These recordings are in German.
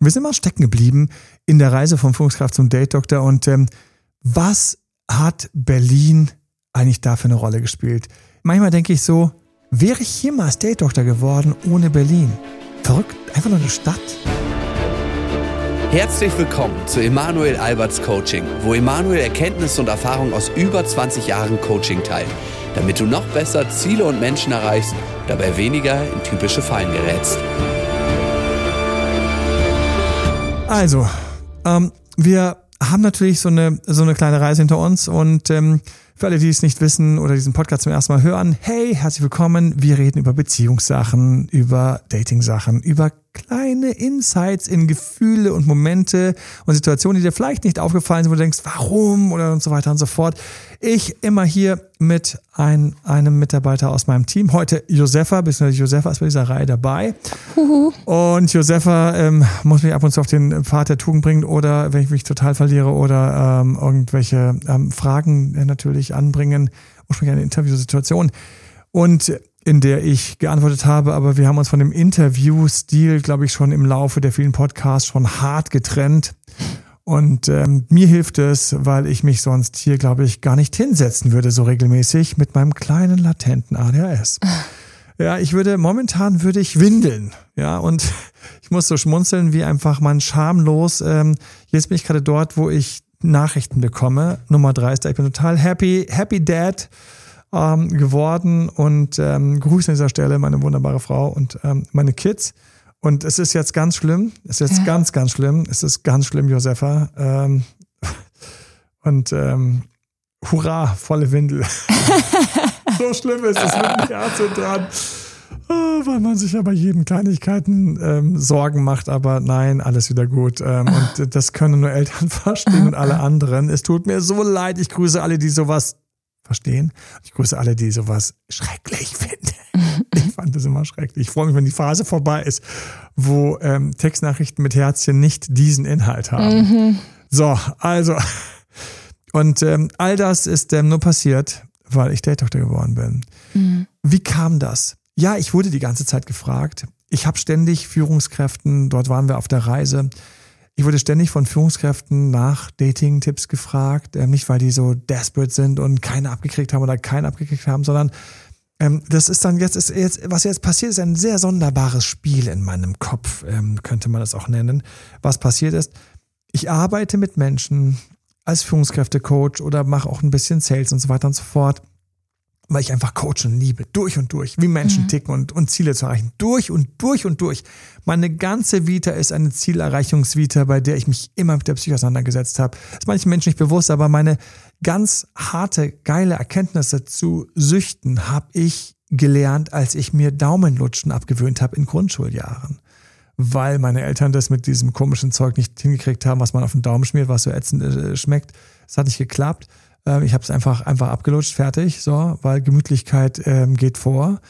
wir sind mal stecken geblieben in der Reise vom Führungskraft zum Date Doktor und ähm, was hat Berlin eigentlich da für eine Rolle gespielt? Manchmal denke ich so, wäre ich jemals Date Doktor geworden ohne Berlin? Verrückt, einfach nur eine Stadt. Herzlich willkommen zu Emanuel Alberts Coaching, wo Emanuel Erkenntnisse und Erfahrung aus über 20 Jahren Coaching teilt, damit du noch besser Ziele und Menschen erreichst, dabei weniger in typische Fallen gerätst. Also, ähm, wir haben natürlich so eine, so eine kleine Reise hinter uns und ähm, für alle, die es nicht wissen oder diesen Podcast zum ersten Mal hören, hey, herzlich willkommen. Wir reden über Beziehungssachen, über Dating-Sachen, über kleine Insights in Gefühle und Momente und Situationen, die dir vielleicht nicht aufgefallen sind, wo du denkst, warum oder und so weiter und so fort. Ich immer hier mit ein, einem Mitarbeiter aus meinem Team. Heute Josefa, beziehungsweise Josefa ist bei dieser Reihe dabei. Huhu. Und Josefa ähm, muss mich ab und zu auf den Pfad der Tugend bringen oder wenn ich mich total verliere oder ähm, irgendwelche ähm, Fragen äh, natürlich anbringen, ursprünglich eine Interviewsituation. Und in der ich geantwortet habe, aber wir haben uns von dem Interviewstil, glaube ich, schon im Laufe der vielen Podcasts schon hart getrennt. Und ähm, mir hilft es, weil ich mich sonst hier, glaube ich, gar nicht hinsetzen würde so regelmäßig mit meinem kleinen latenten ADHS. Ja, ich würde, momentan würde ich windeln. Ja, und ich muss so schmunzeln, wie einfach man schamlos, ähm, jetzt bin ich gerade dort, wo ich Nachrichten bekomme. Nummer drei ist da, ich bin total happy, happy dad ähm, geworden und ähm, grüße an dieser Stelle meine wunderbare Frau und ähm, meine Kids. Und es ist jetzt ganz schlimm. Es ist jetzt ja. ganz, ganz schlimm. Es ist ganz schlimm, Josefa. Ähm, und ähm, hurra, volle Windel. so schlimm ist es mit dem Herzen dran. Oh, weil man sich ja bei jedem Kleinigkeiten ähm, Sorgen macht, aber nein, alles wieder gut. Ähm, und das können nur Eltern verstehen und alle anderen. Es tut mir so leid. Ich grüße alle, die sowas verstehen. Ich grüße alle, die sowas schrecklich finden. Ich fand das immer schrecklich. Ich freue mich, wenn die Phase vorbei ist, wo ähm, Textnachrichten mit Herzchen nicht diesen Inhalt haben. Mhm. So, also. Und ähm, all das ist ähm, nur passiert, weil ich Date-Doktor geworden bin. Mhm. Wie kam das? Ja, ich wurde die ganze Zeit gefragt. Ich habe ständig Führungskräften, dort waren wir auf der Reise, ich wurde ständig von Führungskräften nach Dating-Tipps gefragt, ähm, nicht weil die so desperate sind und keine abgekriegt haben oder keinen abgekriegt haben, sondern ähm, das ist dann jetzt, ist jetzt, was jetzt passiert, ist ein sehr sonderbares Spiel in meinem Kopf, ähm, könnte man das auch nennen. Was passiert ist, ich arbeite mit Menschen als Führungskräftecoach oder mache auch ein bisschen Sales und so weiter und so fort weil ich einfach coachen liebe, durch und durch, wie Menschen mhm. ticken und, und Ziele zu erreichen, durch und durch und durch. Meine ganze Vita ist eine Zielerreichungsvita, bei der ich mich immer mit der Psyche auseinandergesetzt habe. Das ist manchen Menschen nicht bewusst, aber meine ganz harte, geile Erkenntnisse zu süchten habe ich gelernt, als ich mir Daumenlutschen abgewöhnt habe in Grundschuljahren. Weil meine Eltern das mit diesem komischen Zeug nicht hingekriegt haben, was man auf den Daumen schmiert, was so ätzend äh, schmeckt. Das hat nicht geklappt. Ähm, ich habe es einfach, einfach abgelutscht, fertig, so, weil Gemütlichkeit ähm, geht vor.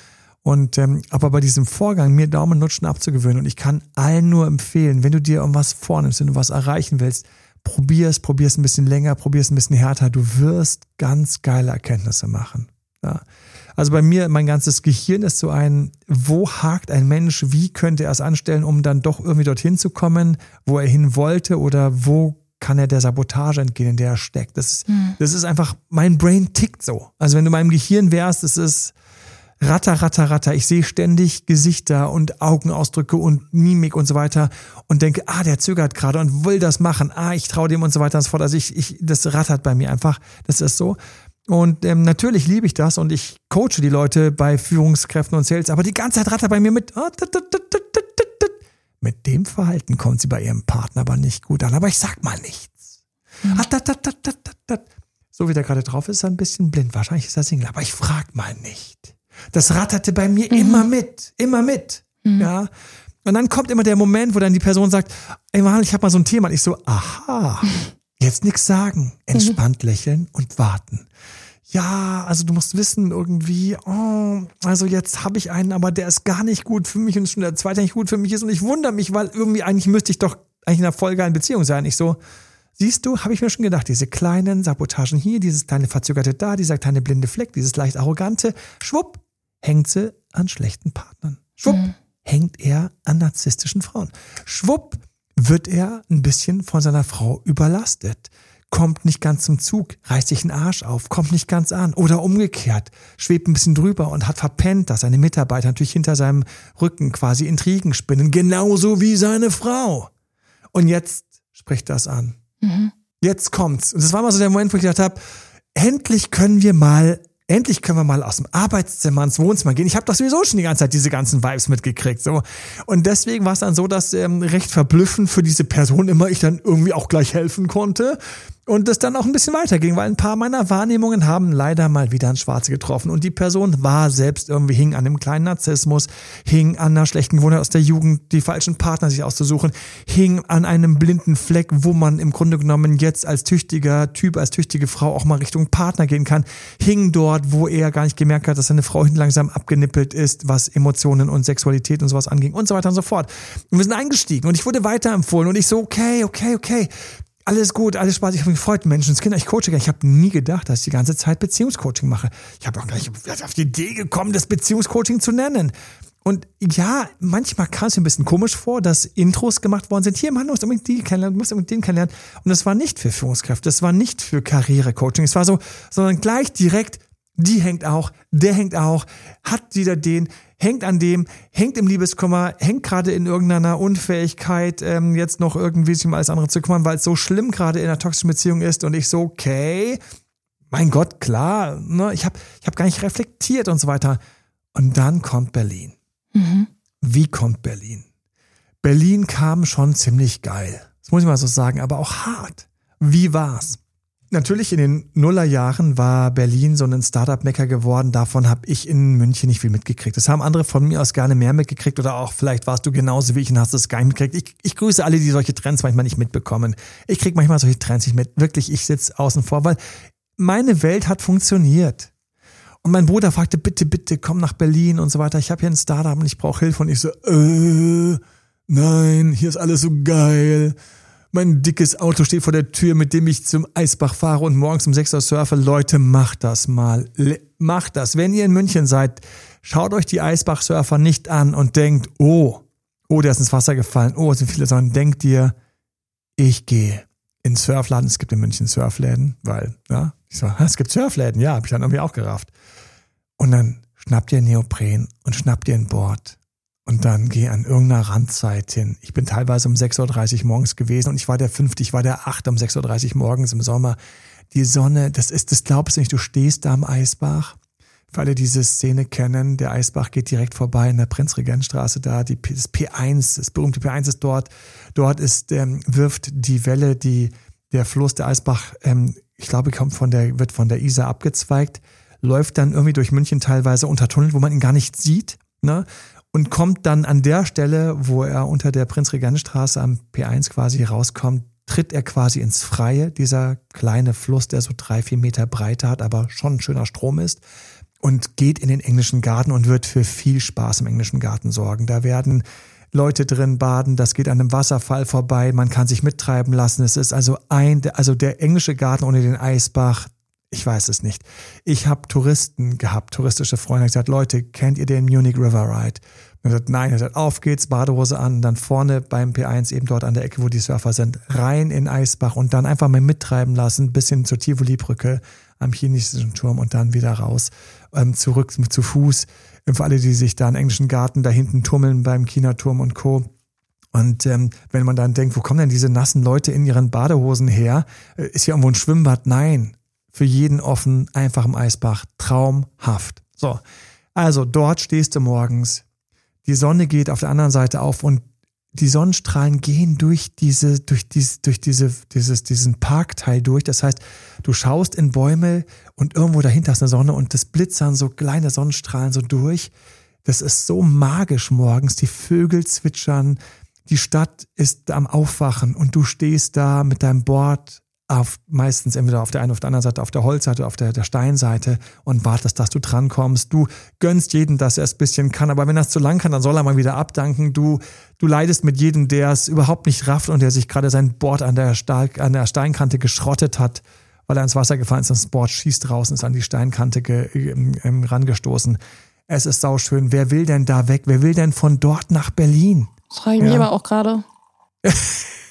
Und ähm, aber bei diesem Vorgang, mir Daumenlutschen abzugewöhnen, und ich kann allen nur empfehlen, wenn du dir irgendwas vornimmst, wenn du was erreichen willst, probier es, probier es ein bisschen länger, probier es ein bisschen härter. Du wirst ganz geile Erkenntnisse machen. Ja. Also bei mir, mein ganzes Gehirn ist so ein, wo hakt ein Mensch, wie könnte er es anstellen, um dann doch irgendwie dorthin zu kommen, wo er hin wollte oder wo kann er der Sabotage entgehen, in der er steckt. Das ist, mhm. das ist einfach, mein Brain tickt so. Also wenn du meinem Gehirn wärst, das ist ratter, ratter, ratter. Ich sehe ständig Gesichter und Augenausdrücke und Mimik und so weiter und denke, ah, der zögert gerade und will das machen. Ah, ich traue dem und so weiter und so fort. Also ich, ich, das rattert bei mir einfach. Das ist so. Und ähm, natürlich liebe ich das und ich coache die Leute bei Führungskräften und Sales, aber die ganze Zeit rattert bei mir mit. Ah, mit dem Verhalten kommt sie bei ihrem Partner aber nicht gut an. Aber ich sag mal nichts. Mhm. So wie der gerade drauf ist, ist er ein bisschen blind. Wahrscheinlich ist er Single, aber ich frag mal nicht. Das ratterte bei mir mhm. immer mit, immer mit. Mhm. Ja. Und dann kommt immer der Moment, wo dann die Person sagt, ey Mann, ich habe mal so ein Thema. Und ich so, aha, jetzt nichts sagen. Entspannt lächeln und warten ja, also du musst wissen irgendwie, oh, also jetzt habe ich einen, aber der ist gar nicht gut für mich und schon der zweite nicht gut für mich ist und ich wundere mich, weil irgendwie eigentlich müsste ich doch eigentlich in einer vollgeilen Beziehung sein. Ich so, siehst du, habe ich mir schon gedacht, diese kleinen Sabotagen hier, dieses kleine Verzögerte da, dieser kleine blinde Fleck, dieses leicht arrogante, schwupp, hängt sie an schlechten Partnern. Schwupp, mhm. hängt er an narzisstischen Frauen. Schwupp, wird er ein bisschen von seiner Frau überlastet kommt nicht ganz zum Zug, reißt sich den Arsch auf, kommt nicht ganz an oder umgekehrt, schwebt ein bisschen drüber und hat verpennt, dass seine Mitarbeiter natürlich hinter seinem Rücken quasi Intrigen spinnen, genauso wie seine Frau. Und jetzt spricht das an. Mhm. Jetzt kommt's. Und das war mal so der Moment, wo ich gedacht habe, endlich können wir mal endlich können wir mal aus dem Arbeitszimmer ins Wohnzimmer gehen. Ich habe doch sowieso schon die ganze Zeit diese ganzen Vibes mitgekriegt. So. Und deswegen war es dann so, dass ähm, recht verblüffend für diese Person immer ich dann irgendwie auch gleich helfen konnte und es dann auch ein bisschen weiterging, weil ein paar meiner Wahrnehmungen haben leider mal wieder ein Schwarze getroffen und die Person war selbst irgendwie hing an dem kleinen Narzissmus, hing an einer schlechten Gewohnheit aus der Jugend, die falschen Partner sich auszusuchen, hing an einem blinden Fleck, wo man im Grunde genommen jetzt als tüchtiger Typ, als tüchtige Frau auch mal Richtung Partner gehen kann, hing dort, wo er gar nicht gemerkt hat, dass seine Frau hinten langsam abgenippelt ist, was Emotionen und Sexualität und sowas anging und so weiter und so fort. Und wir sind eingestiegen und ich wurde weiterempfohlen und ich so, okay, okay, okay, alles gut, alles Spaß. Ich habe mich gefreut, Menschenskinder. Ich coache Ich habe nie gedacht, dass ich die ganze Zeit Beziehungscoaching mache. Ich habe auch gleich auf die Idee gekommen, das Beziehungscoaching zu nennen. Und ja, manchmal kam es mir ein bisschen komisch vor, dass Intros gemacht worden sind. Hier, Mann, du musst unbedingt die kennenlernen, du musst unbedingt den kennenlernen. Und das war nicht für Führungskräfte, das war nicht für Karrierecoaching. Es war so, sondern gleich direkt, die hängt auch, der hängt auch, hat wieder den, hängt an dem, hängt im Liebeskummer, hängt gerade in irgendeiner Unfähigkeit, ähm, jetzt noch irgendwie sich um alles andere zu kümmern, weil es so schlimm gerade in einer toxischen Beziehung ist und ich so, okay, mein Gott, klar, ne, ich habe ich hab gar nicht reflektiert und so weiter. Und dann kommt Berlin. Mhm. Wie kommt Berlin? Berlin kam schon ziemlich geil. Das muss ich mal so sagen, aber auch hart. Wie war's? Natürlich in den Nullerjahren war Berlin so ein Startup-Mecker geworden. Davon habe ich in München nicht viel mitgekriegt. Das haben andere von mir aus gerne mehr mitgekriegt oder auch vielleicht warst du genauso wie ich und hast es gar nicht mitgekriegt. Ich, ich grüße alle, die solche Trends manchmal nicht mitbekommen. Ich kriege manchmal solche Trends nicht mit. Wirklich, ich sitze außen vor, weil meine Welt hat funktioniert. Und mein Bruder fragte, bitte, bitte, komm nach Berlin und so weiter. Ich habe hier ein Startup und ich brauche Hilfe. Und ich so, äh, nein, hier ist alles so geil. Mein dickes Auto steht vor der Tür, mit dem ich zum Eisbach fahre und morgens um 6 Uhr surfe. Leute, macht das mal. Macht das. Wenn ihr in München seid, schaut euch die Eisbach-Surfer nicht an und denkt, oh, oh, der ist ins Wasser gefallen. Oh, es sind viele, sondern denkt dir, ich gehe in Surfladen. Es gibt in München Surfläden, weil, ja, ich so, es gibt Surfläden. Ja, habe ich dann irgendwie auch gerafft. Und dann schnappt ihr Neopren und schnappt ihr ein Board und dann geh an irgendeiner Randzeit hin. Ich bin teilweise um 6.30 Uhr morgens gewesen und ich war der fünfte, ich war der achte um 6.30 Uhr morgens im Sommer. Die Sonne, das ist, das glaubst du nicht, du stehst da am Eisbach. Für alle, die diese Szene kennen, der Eisbach geht direkt vorbei in der Prinzregentstraße da, die, das P1, das berühmte P1 ist dort. Dort ist, ähm, wirft die Welle, die, der Fluss, der Eisbach, ähm, ich glaube, kommt von der, wird von der Isar abgezweigt, läuft dann irgendwie durch München teilweise unter Tunnel, wo man ihn gar nicht sieht. Ne? Und kommt dann an der Stelle, wo er unter der Prinzregentstraße am P1 quasi rauskommt, tritt er quasi ins Freie, dieser kleine Fluss, der so drei, vier Meter Breite hat, aber schon ein schöner Strom ist, und geht in den englischen Garten und wird für viel Spaß im englischen Garten sorgen. Da werden Leute drin baden, das geht an einem Wasserfall vorbei, man kann sich mittreiben lassen. Es ist also ein, also der englische Garten ohne den Eisbach, ich weiß es nicht. Ich habe Touristen gehabt, touristische Freunde, gesagt, Leute, kennt ihr den Munich River Ride? Und er sagt, nein, er sagt, auf geht's, Badehose an, dann vorne beim P1 eben dort an der Ecke, wo die Surfer sind, rein in Eisbach und dann einfach mal mittreiben lassen, bis hin zur Tivoli-Brücke am chinesischen Turm und dann wieder raus, ähm, zurück zu Fuß. Für alle, die sich da im englischen Garten da hinten tummeln beim China-Turm und Co. Und ähm, wenn man dann denkt, wo kommen denn diese nassen Leute in ihren Badehosen her? Äh, ist hier irgendwo ein Schwimmbad? Nein, für jeden offen, einfach im Eisbach, traumhaft. So, also dort stehst du morgens, die Sonne geht auf der anderen Seite auf und die Sonnenstrahlen gehen durch diese, durch dies, durch diese, dieses, diesen Parkteil durch. Das heißt, du schaust in Bäume und irgendwo dahinter ist eine Sonne und das blitzern so kleine Sonnenstrahlen so durch. Das ist so magisch morgens. Die Vögel zwitschern, die Stadt ist am Aufwachen und du stehst da mit deinem Board auf, meistens entweder auf der einen oder auf der anderen Seite, auf der Holzseite, auf der, der Steinseite und wartest, dass du drankommst. Du gönnst jedem, dass er es bisschen kann, aber wenn er es zu lang kann, dann soll er mal wieder abdanken. Du, du leidest mit jedem, der es überhaupt nicht rafft und der sich gerade sein Board an der, Stahl, an der Steinkante geschrottet hat, weil er ins Wasser gefallen ist. Das Board schießt draußen, ist an die Steinkante ge, ähm, rangestoßen. Es ist sauschön. Wer will denn da weg? Wer will denn von dort nach Berlin? Das frage ich mich ja. aber auch gerade.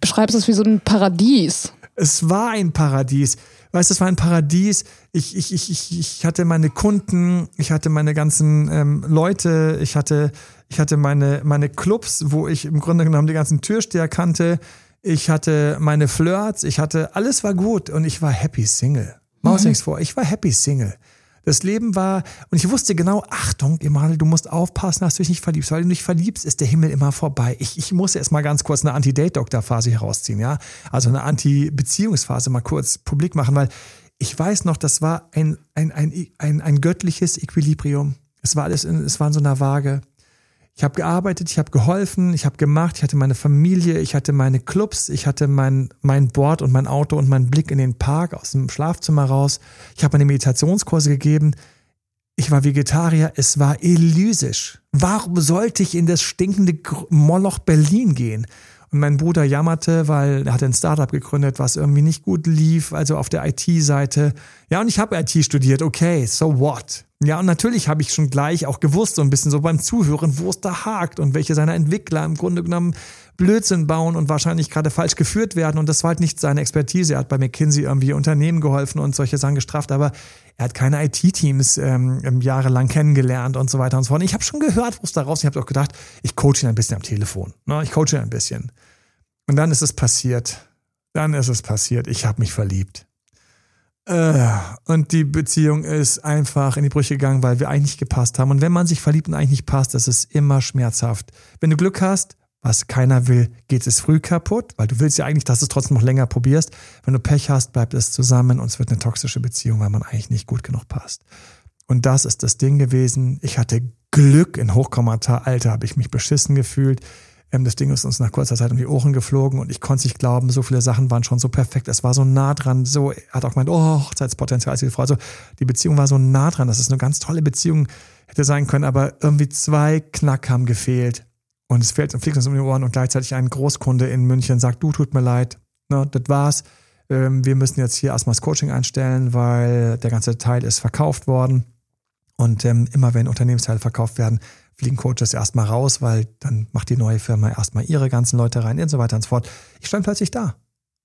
beschreibst es wie so ein Paradies. Es war ein Paradies. Weißt du, es war ein Paradies. Ich, ich, ich, ich, hatte meine Kunden, ich hatte meine ganzen ähm, Leute, ich hatte, ich hatte meine, meine Clubs, wo ich im Grunde genommen die ganzen Türsteher kannte. Ich hatte meine Flirts, ich hatte, alles war gut und ich war happy Single. Maus mhm. nichts vor, ich war happy Single. Das Leben war, und ich wusste genau, Achtung, Emanuel, du musst aufpassen, dass du dich nicht verliebst. Weil du dich verliebst, ist der Himmel immer vorbei. Ich, ich muss erst mal ganz kurz eine Anti-Date-Doktor-Phase herausziehen, ja. Also eine Anti-Beziehungsphase mal kurz publik machen, weil ich weiß noch, das war ein, ein, ein, ein, ein göttliches Equilibrium. Es war alles, in, es war in so einer Waage. Ich habe gearbeitet, ich habe geholfen, ich habe gemacht, ich hatte meine Familie, ich hatte meine Clubs, ich hatte mein, mein Board und mein Auto und meinen Blick in den Park aus dem Schlafzimmer raus. Ich habe meine Meditationskurse gegeben. Ich war Vegetarier, es war elysisch. Warum sollte ich in das stinkende Moloch Berlin gehen? Und mein Bruder jammerte, weil er hatte ein Startup gegründet, was irgendwie nicht gut lief, also auf der IT-Seite. Ja, und ich habe IT studiert, okay, so what? Ja, und natürlich habe ich schon gleich auch gewusst, so ein bisschen so beim Zuhören, wo es da hakt und welche seiner Entwickler im Grunde genommen Blödsinn bauen und wahrscheinlich gerade falsch geführt werden. Und das war halt nicht seine Expertise. Er hat bei McKinsey irgendwie Unternehmen geholfen und solche Sachen gestraft, aber er hat keine IT-Teams ähm, jahrelang kennengelernt und so weiter und so fort. Ich habe schon gehört, wo es da raus. Ich habe auch gedacht, ich coache ihn ein bisschen am Telefon. Ne? Ich coache ihn ein bisschen. Und dann ist es passiert. Dann ist es passiert. Ich habe mich verliebt. Äh, und die Beziehung ist einfach in die Brüche gegangen, weil wir eigentlich gepasst haben. Und wenn man sich verliebt und eigentlich nicht passt, das ist immer schmerzhaft. Wenn du Glück hast, was keiner will, geht es früh kaputt, weil du willst ja eigentlich, dass du es trotzdem noch länger probierst. Wenn du Pech hast, bleibt es zusammen und es wird eine toxische Beziehung, weil man eigentlich nicht gut genug passt. Und das ist das Ding gewesen. Ich hatte Glück in Hochkommentar. Alter, habe ich mich beschissen gefühlt. Ähm, das Ding ist uns nach kurzer Zeit um die Ohren geflogen und ich konnte es nicht glauben, so viele Sachen waren schon so perfekt. Es war so nah dran, so, hat auch gemeint, oh, Hochzeitspotenzial ist die Frau. Also die Beziehung war so nah dran, dass es eine ganz tolle Beziehung hätte sein können, aber irgendwie zwei Knack haben gefehlt. Und es fällt fliegt uns um die Ohren und gleichzeitig ein Großkunde in München sagt, du, tut mir leid, ne, das war's. Ähm, wir müssen jetzt hier erstmal das Coaching einstellen, weil der ganze Teil ist verkauft worden. Und ähm, immer wenn Unternehmensteile verkauft werden, fliegen Coaches erstmal raus, weil dann macht die neue Firma erstmal ihre ganzen Leute rein und so weiter und so fort. Ich stand plötzlich da.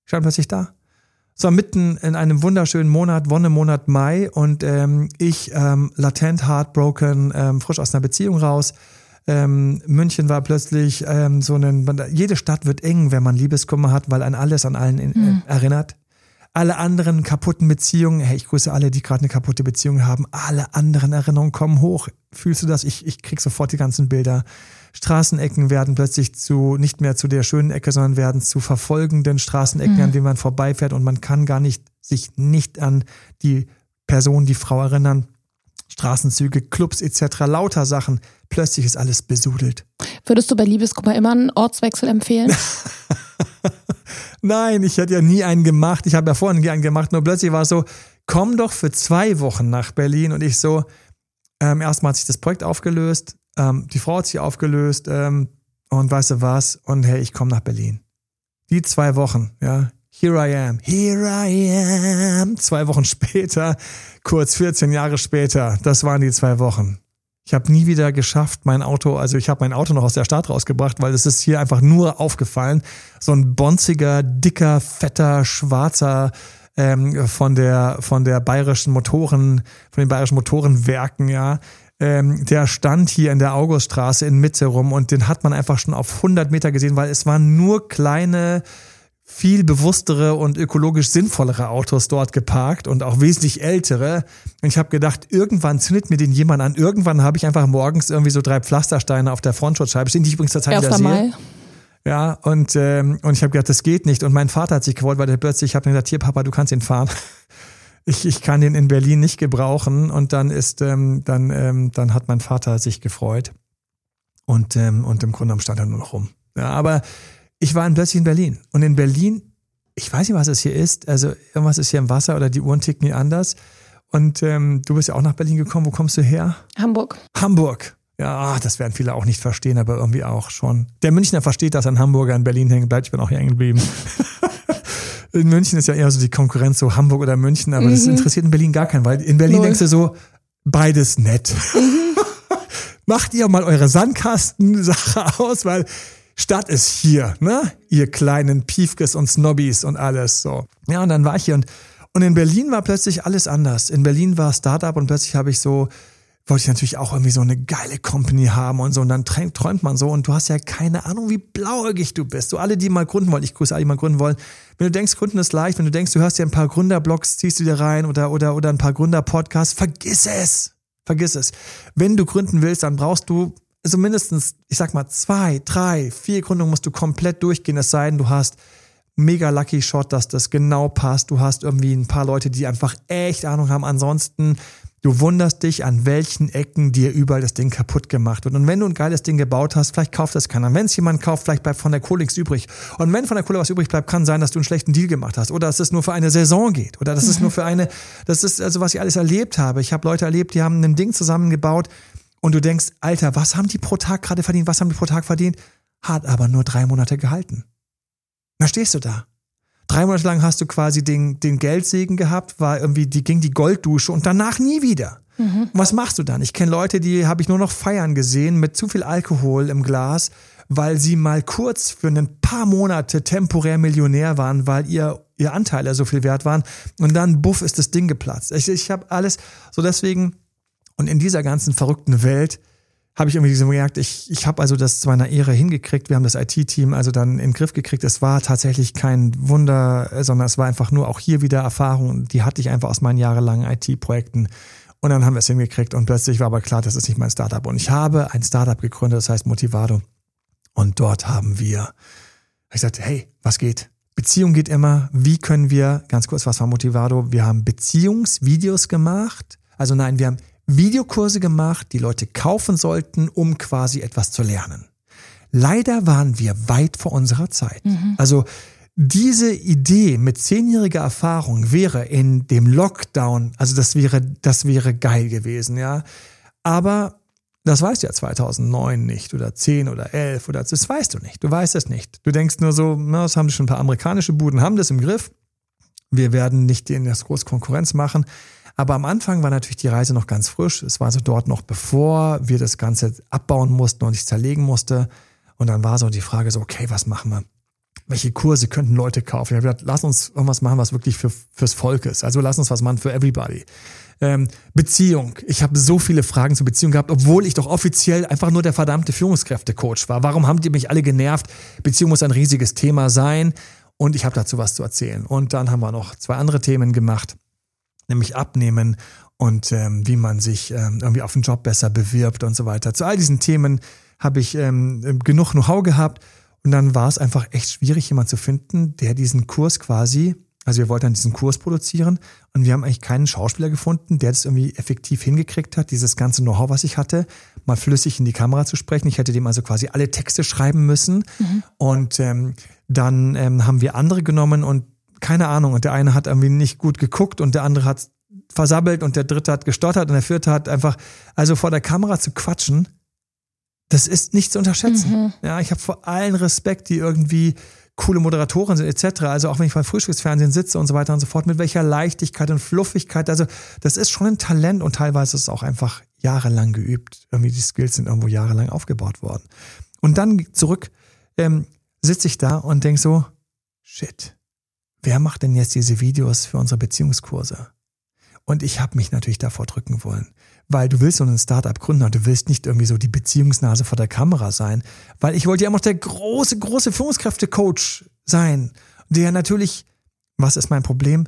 Ich stand plötzlich da. So mitten in einem wunderschönen Monat, Wonnemonat Mai und ähm, ich ähm, latent heartbroken, ähm, frisch aus einer Beziehung raus. Ähm, München war plötzlich ähm, so ein, jede Stadt wird eng, wenn man Liebeskummer hat, weil an alles an allen in, mhm. erinnert alle anderen kaputten Beziehungen, hey, ich grüße alle, die gerade eine kaputte Beziehung haben, alle anderen Erinnerungen kommen hoch. Fühlst du das? Ich, ich krieg sofort die ganzen Bilder. Straßenecken werden plötzlich zu, nicht mehr zu der schönen Ecke, sondern werden zu verfolgenden Straßenecken, mhm. an denen man vorbeifährt und man kann gar nicht, sich nicht an die Person, die Frau erinnern. Straßenzüge, Clubs etc., lauter Sachen. Plötzlich ist alles besudelt. Würdest du bei Liebeskummer immer einen Ortswechsel empfehlen? Nein, ich hätte ja nie einen gemacht. Ich habe ja vorhin einen gemacht. Nur plötzlich war es so, komm doch für zwei Wochen nach Berlin. Und ich so, ähm, erstmal hat sich das Projekt aufgelöst, ähm, die Frau hat sich aufgelöst ähm, und weißt du was? Und hey, ich komme nach Berlin. Die zwei Wochen, ja. Here I am, here I am. Zwei Wochen später, kurz 14 Jahre später, das waren die zwei Wochen. Ich habe nie wieder geschafft, mein Auto, also ich habe mein Auto noch aus der Stadt rausgebracht, weil es ist hier einfach nur aufgefallen. So ein bonziger, dicker, fetter, schwarzer ähm, von der von der bayerischen Motoren, von den bayerischen Motorenwerken, ja. Ähm, der stand hier in der Auguststraße in Mitte rum und den hat man einfach schon auf 100 Meter gesehen, weil es waren nur kleine viel bewusstere und ökologisch sinnvollere Autos dort geparkt und auch wesentlich ältere. Und ich habe gedacht, irgendwann zündet mir den jemand an. Irgendwann habe ich einfach morgens irgendwie so drei Pflastersteine auf der Frontschutzscheibe stehen, die ich übrigens zur Zeit wieder sehe. Ja, und, ähm, und ich habe gedacht, das geht nicht. Und mein Vater hat sich gewollt, weil der plötzlich, ich habe gesagt, hier Papa, du kannst ihn fahren. Ich, ich kann den in Berlin nicht gebrauchen. Und dann ist, ähm, dann, ähm, dann hat mein Vater sich gefreut. Und, ähm, und im Grunde genommen stand er nur noch rum. Ja, aber ich war plötzlich in Berlin. Und in Berlin, ich weiß nicht, was es hier ist. Also irgendwas ist hier im Wasser oder die Uhren ticken hier anders. Und ähm, du bist ja auch nach Berlin gekommen. Wo kommst du her? Hamburg. Hamburg. Ja, das werden viele auch nicht verstehen, aber irgendwie auch schon. Der Münchner versteht, dass ein Hamburger in Berlin hängen bleibt. Ich bin auch hier hängen geblieben. in München ist ja eher so die Konkurrenz, so Hamburg oder München, aber mhm. das interessiert in Berlin gar keinen, weil in Berlin Null. denkst du so, beides nett. Mhm. Macht ihr mal eure Sandkasten-Sache aus, weil Stadt ist hier, ne? Ihr kleinen Piefkes und Snobbys und alles so. Ja, und dann war ich hier und, und in Berlin war plötzlich alles anders. In Berlin war Startup und plötzlich habe ich so, wollte ich natürlich auch irgendwie so eine geile Company haben und so. Und dann träumt man so und du hast ja keine Ahnung, wie blauäugig du bist. So alle, die mal gründen wollen, ich grüße alle, die mal gründen wollen. Wenn du denkst, gründen ist leicht, wenn du denkst, du hörst dir ein paar Gründerblogs, ziehst du dir rein oder, oder, oder ein paar Gründerpodcasts, vergiss es. Vergiss es. Wenn du gründen willst, dann brauchst du also mindestens, ich sag mal, zwei, drei, vier Gründungen musst du komplett durchgehen, es sei denn, du hast mega lucky Shot, dass das genau passt. Du hast irgendwie ein paar Leute, die einfach echt Ahnung haben. Ansonsten, du wunderst dich, an welchen Ecken dir überall das Ding kaputt gemacht wird. Und wenn du ein geiles Ding gebaut hast, vielleicht kauft das keiner. Wenn es jemand kauft, vielleicht bleibt von der Kohle nichts übrig. Und wenn von der Kohle was übrig bleibt, kann sein, dass du einen schlechten Deal gemacht hast. Oder dass es nur für eine Saison geht. Oder dass es nur für eine, das ist also, was ich alles erlebt habe. Ich habe Leute erlebt, die haben ein Ding zusammengebaut, und du denkst, Alter, was haben die pro Tag gerade verdient? Was haben die pro Tag verdient? Hat aber nur drei Monate gehalten. Da stehst du da. Drei Monate lang hast du quasi den, den Geldsegen gehabt, war irgendwie, die ging die Golddusche und danach nie wieder. Mhm. was machst du dann? Ich kenne Leute, die habe ich nur noch feiern gesehen mit zu viel Alkohol im Glas, weil sie mal kurz für ein paar Monate temporär Millionär waren, weil ihr ihr Anteile so viel wert waren und dann buff ist das Ding geplatzt. Ich, ich habe alles so deswegen und in dieser ganzen verrückten Welt habe ich irgendwie so gemerkt, ich, ich habe also das zu meiner Ehre hingekriegt. Wir haben das IT-Team also dann in den Griff gekriegt. Es war tatsächlich kein Wunder, sondern es war einfach nur auch hier wieder Erfahrung. Die hatte ich einfach aus meinen jahrelangen IT-Projekten. Und dann haben wir es hingekriegt und plötzlich war aber klar, das ist nicht mein Startup. Und ich habe ein Startup gegründet, das heißt Motivado. Und dort haben wir, ich sagte, hey, was geht? Beziehung geht immer. Wie können wir, ganz kurz, was war Motivado? Wir haben Beziehungsvideos gemacht. Also nein, wir haben Videokurse gemacht, die Leute kaufen sollten, um quasi etwas zu lernen. Leider waren wir weit vor unserer Zeit. Mhm. Also diese Idee mit zehnjähriger Erfahrung wäre in dem Lockdown, also das wäre, das wäre geil gewesen, ja. Aber das weißt du ja 2009 nicht oder 10 oder 11 oder das weißt du nicht. Du weißt es nicht. Du denkst nur so, na, das haben schon ein paar amerikanische Buden, haben das im Griff. Wir werden nicht denen das groß Konkurrenz machen. Aber am Anfang war natürlich die Reise noch ganz frisch. Es war so dort noch bevor wir das Ganze abbauen mussten und ich zerlegen musste. Und dann war so die Frage so, okay, was machen wir? Welche Kurse könnten Leute kaufen? Ich habe gedacht, lass uns irgendwas machen, was wirklich für, fürs Volk ist. Also lass uns was machen für everybody. Ähm, Beziehung. Ich habe so viele Fragen zur Beziehung gehabt, obwohl ich doch offiziell einfach nur der verdammte Führungskräftecoach war. Warum haben die mich alle genervt? Beziehung muss ein riesiges Thema sein und ich habe dazu was zu erzählen. Und dann haben wir noch zwei andere Themen gemacht nämlich abnehmen und ähm, wie man sich ähm, irgendwie auf den Job besser bewirbt und so weiter. Zu all diesen Themen habe ich ähm, genug Know-how gehabt und dann war es einfach echt schwierig, jemanden zu finden, der diesen Kurs quasi, also wir wollten dann diesen Kurs produzieren und wir haben eigentlich keinen Schauspieler gefunden, der das irgendwie effektiv hingekriegt hat, dieses ganze Know-how, was ich hatte, mal flüssig in die Kamera zu sprechen. Ich hätte dem also quasi alle Texte schreiben müssen mhm. und ähm, dann ähm, haben wir andere genommen und keine Ahnung. Und der eine hat irgendwie nicht gut geguckt und der andere hat versabbelt und der dritte hat gestottert und der vierte hat einfach, also vor der Kamera zu quatschen, das ist nicht zu unterschätzen. Mhm. Ja, ich habe vor allen Respekt, die irgendwie coole Moderatoren sind etc. Also auch wenn ich beim Frühstücksfernsehen sitze und so weiter und so fort, mit welcher Leichtigkeit und Fluffigkeit. Also das ist schon ein Talent und teilweise ist es auch einfach jahrelang geübt. Irgendwie die Skills sind irgendwo jahrelang aufgebaut worden. Und dann zurück ähm, sitze ich da und denk so, shit, wer macht denn jetzt diese Videos für unsere Beziehungskurse? Und ich habe mich natürlich davor drücken wollen, weil du willst so ein Startup gründen und du willst nicht irgendwie so die Beziehungsnase vor der Kamera sein, weil ich wollte ja immer noch der große, große Führungskräftecoach sein, der natürlich, was ist mein Problem,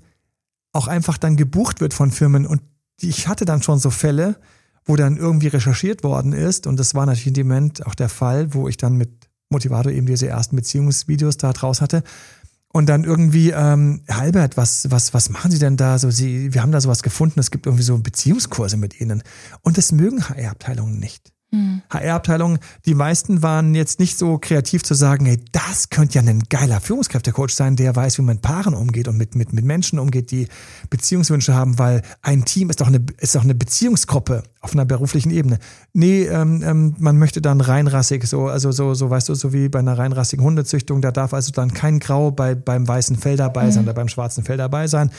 auch einfach dann gebucht wird von Firmen. Und ich hatte dann schon so Fälle, wo dann irgendwie recherchiert worden ist. Und das war natürlich in dem Moment auch der Fall, wo ich dann mit Motivator eben diese ersten Beziehungsvideos da draus hatte und dann irgendwie, ähm, Albert, was, was, was machen Sie denn da? So, Sie, wir haben da sowas gefunden, es gibt irgendwie so Beziehungskurse mit Ihnen. Und das mögen HR-Abteilungen nicht. Mhm. HR-Abteilungen, die meisten waren jetzt nicht so kreativ zu sagen, hey, das könnte ja ein geiler Führungskräftecoach sein, der weiß, wie man mit Paaren umgeht und mit, mit, mit Menschen umgeht, die Beziehungswünsche haben, weil ein Team ist doch eine, ist doch eine Beziehungsgruppe auf einer beruflichen Ebene. Nee, ähm, ähm, man möchte dann reinrassig, so, also so, so, weißt du, so wie bei einer reinrassigen Hundezüchtung, da darf also dann kein Grau bei, beim weißen Fell dabei sein mhm. oder beim schwarzen Fell dabei sein.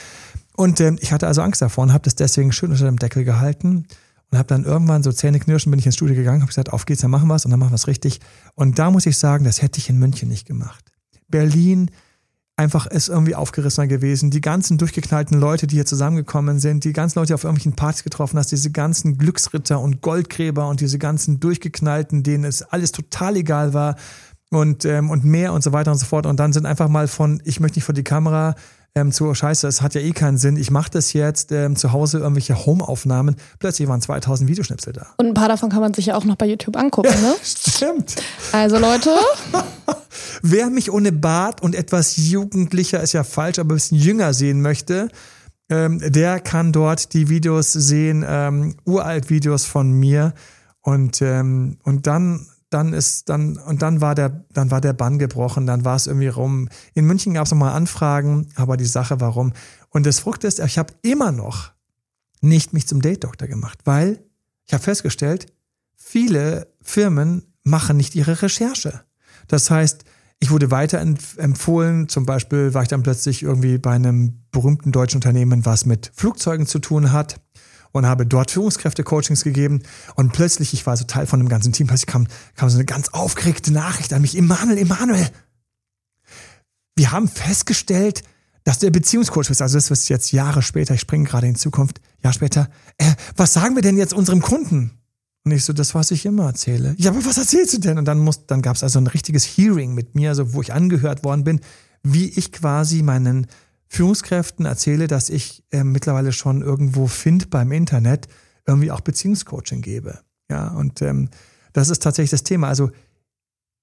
Und ähm, ich hatte also Angst davor und habe das deswegen schön unter dem Deckel gehalten und habe dann irgendwann so Zähne knirschen, bin ich ins Studio gegangen, habe gesagt, auf geht's, dann machen wir es und dann machen wir es richtig. Und da muss ich sagen, das hätte ich in München nicht gemacht. Berlin einfach ist irgendwie aufgerissener gewesen. Die ganzen durchgeknallten Leute, die hier zusammengekommen sind, die ganzen Leute, die auf irgendwelchen Partys getroffen hast, diese ganzen Glücksritter und Goldgräber und diese ganzen durchgeknallten, denen es alles total egal war und, ähm, und mehr und so weiter und so fort. Und dann sind einfach mal von, ich möchte nicht vor die Kamera, ähm, zu, oh scheiße, es hat ja eh keinen Sinn, ich mache das jetzt ähm, zu Hause, irgendwelche Home-Aufnahmen. Plötzlich waren 2000 Videoschnipsel da. Und ein paar davon kann man sich ja auch noch bei YouTube angucken, ne? Stimmt. Also Leute, Wer mich ohne Bart und etwas jugendlicher, ist ja falsch, aber ein bisschen jünger sehen möchte, ähm, der kann dort die Videos sehen, ähm, uralt Videos von mir. Und, ähm, und dann, dann ist, dann, und dann war der, dann war der Bann gebrochen, dann war es irgendwie rum. In München gab es nochmal Anfragen, aber die Sache war rum. Und das Frucht ist, ich habe immer noch nicht mich zum Date-Doktor gemacht, weil ich habe festgestellt, viele Firmen machen nicht ihre Recherche. Das heißt, ich wurde weiterempfohlen. Zum Beispiel war ich dann plötzlich irgendwie bei einem berühmten deutschen Unternehmen, was mit Flugzeugen zu tun hat und habe dort Führungskräfte-Coachings gegeben. Und plötzlich, ich war so Teil von dem ganzen Team, plötzlich kam, kam so eine ganz aufgeregte Nachricht an mich. Emanuel, Emanuel, wir haben festgestellt, dass du der Beziehungscoach bist. Also das ist jetzt Jahre später, ich springe gerade in Zukunft, Jahr später. Äh, was sagen wir denn jetzt unserem Kunden? Und ich so, das, was ich immer erzähle. Ja, aber was erzählst du denn? Und dann, muss, dann gab es also ein richtiges Hearing mit mir, also wo ich angehört worden bin, wie ich quasi meinen Führungskräften erzähle, dass ich äh, mittlerweile schon irgendwo findbar im Internet irgendwie auch Beziehungscoaching gebe. Ja, und ähm, das ist tatsächlich das Thema. Also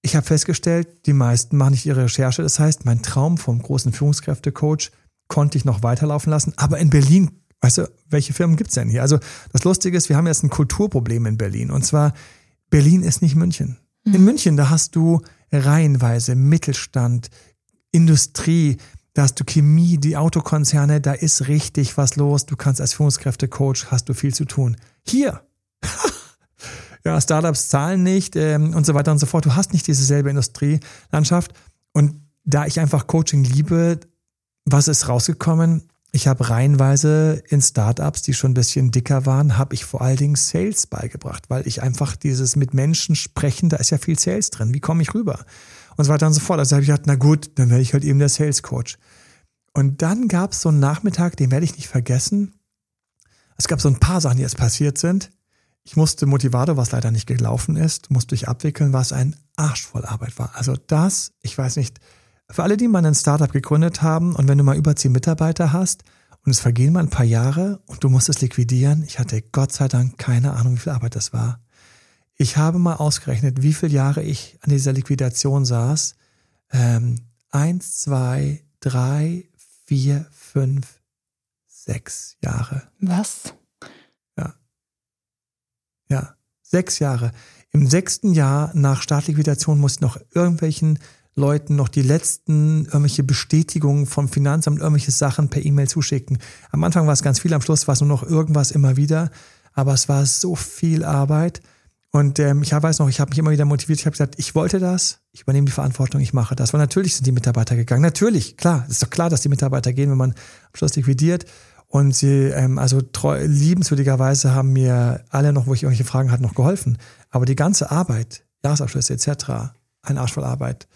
ich habe festgestellt, die meisten machen nicht ihre Recherche. Das heißt, mein Traum vom großen Führungskräftecoach konnte ich noch weiterlaufen lassen. Aber in Berlin Weißt du, welche Firmen gibt's denn hier? Also das Lustige ist, wir haben jetzt ein Kulturproblem in Berlin. Und zwar, Berlin ist nicht München. Mhm. In München, da hast du reihenweise Mittelstand, Industrie, da hast du Chemie, die Autokonzerne, da ist richtig was los. Du kannst als Führungskräftecoach, hast du viel zu tun. Hier, ja, Startups zahlen nicht ähm, und so weiter und so fort. Du hast nicht dieselbe Industrielandschaft. Und da ich einfach Coaching liebe, was ist rausgekommen? Ich habe reihenweise in Startups, die schon ein bisschen dicker waren, habe ich vor allen Dingen Sales beigebracht, weil ich einfach dieses mit Menschen sprechen, da ist ja viel Sales drin. Wie komme ich rüber? Und so weiter und so fort. Also habe ich gedacht, na gut, dann werde ich halt eben der Sales Coach. Und dann gab es so einen Nachmittag, den werde ich nicht vergessen. Es gab so ein paar Sachen, die jetzt passiert sind. Ich musste Motivado, was leider nicht gelaufen ist, musste ich abwickeln, was ein Arsch voll Arbeit war. Also das, ich weiß nicht, für alle, die mal ein Startup gegründet haben und wenn du mal über zehn Mitarbeiter hast und es vergehen mal ein paar Jahre und du musst es liquidieren, ich hatte Gott sei Dank keine Ahnung, wie viel Arbeit das war. Ich habe mal ausgerechnet, wie viele Jahre ich an dieser Liquidation saß. Ähm, eins, zwei, drei, vier, fünf, sechs Jahre. Was? Ja. Ja, sechs Jahre. Im sechsten Jahr nach Startliquidation muss ich noch irgendwelchen Leuten noch die letzten irgendwelche Bestätigungen vom Finanzamt, irgendwelche Sachen per E-Mail zuschicken. Am Anfang war es ganz viel, am Schluss war es nur noch irgendwas immer wieder. Aber es war so viel Arbeit. Und ähm, ich weiß noch, ich habe mich immer wieder motiviert. Ich habe gesagt, ich wollte das, ich übernehme die Verantwortung, ich mache das. Weil natürlich sind die Mitarbeiter gegangen. Natürlich, klar, ist doch klar, dass die Mitarbeiter gehen, wenn man am Schluss liquidiert. Und sie, ähm, also treu, liebenswürdigerweise haben mir alle noch, wo ich irgendwelche Fragen hatte, noch geholfen. Aber die ganze Arbeit, Jahresabschlüsse etc., ein Arsch voll Arbeit.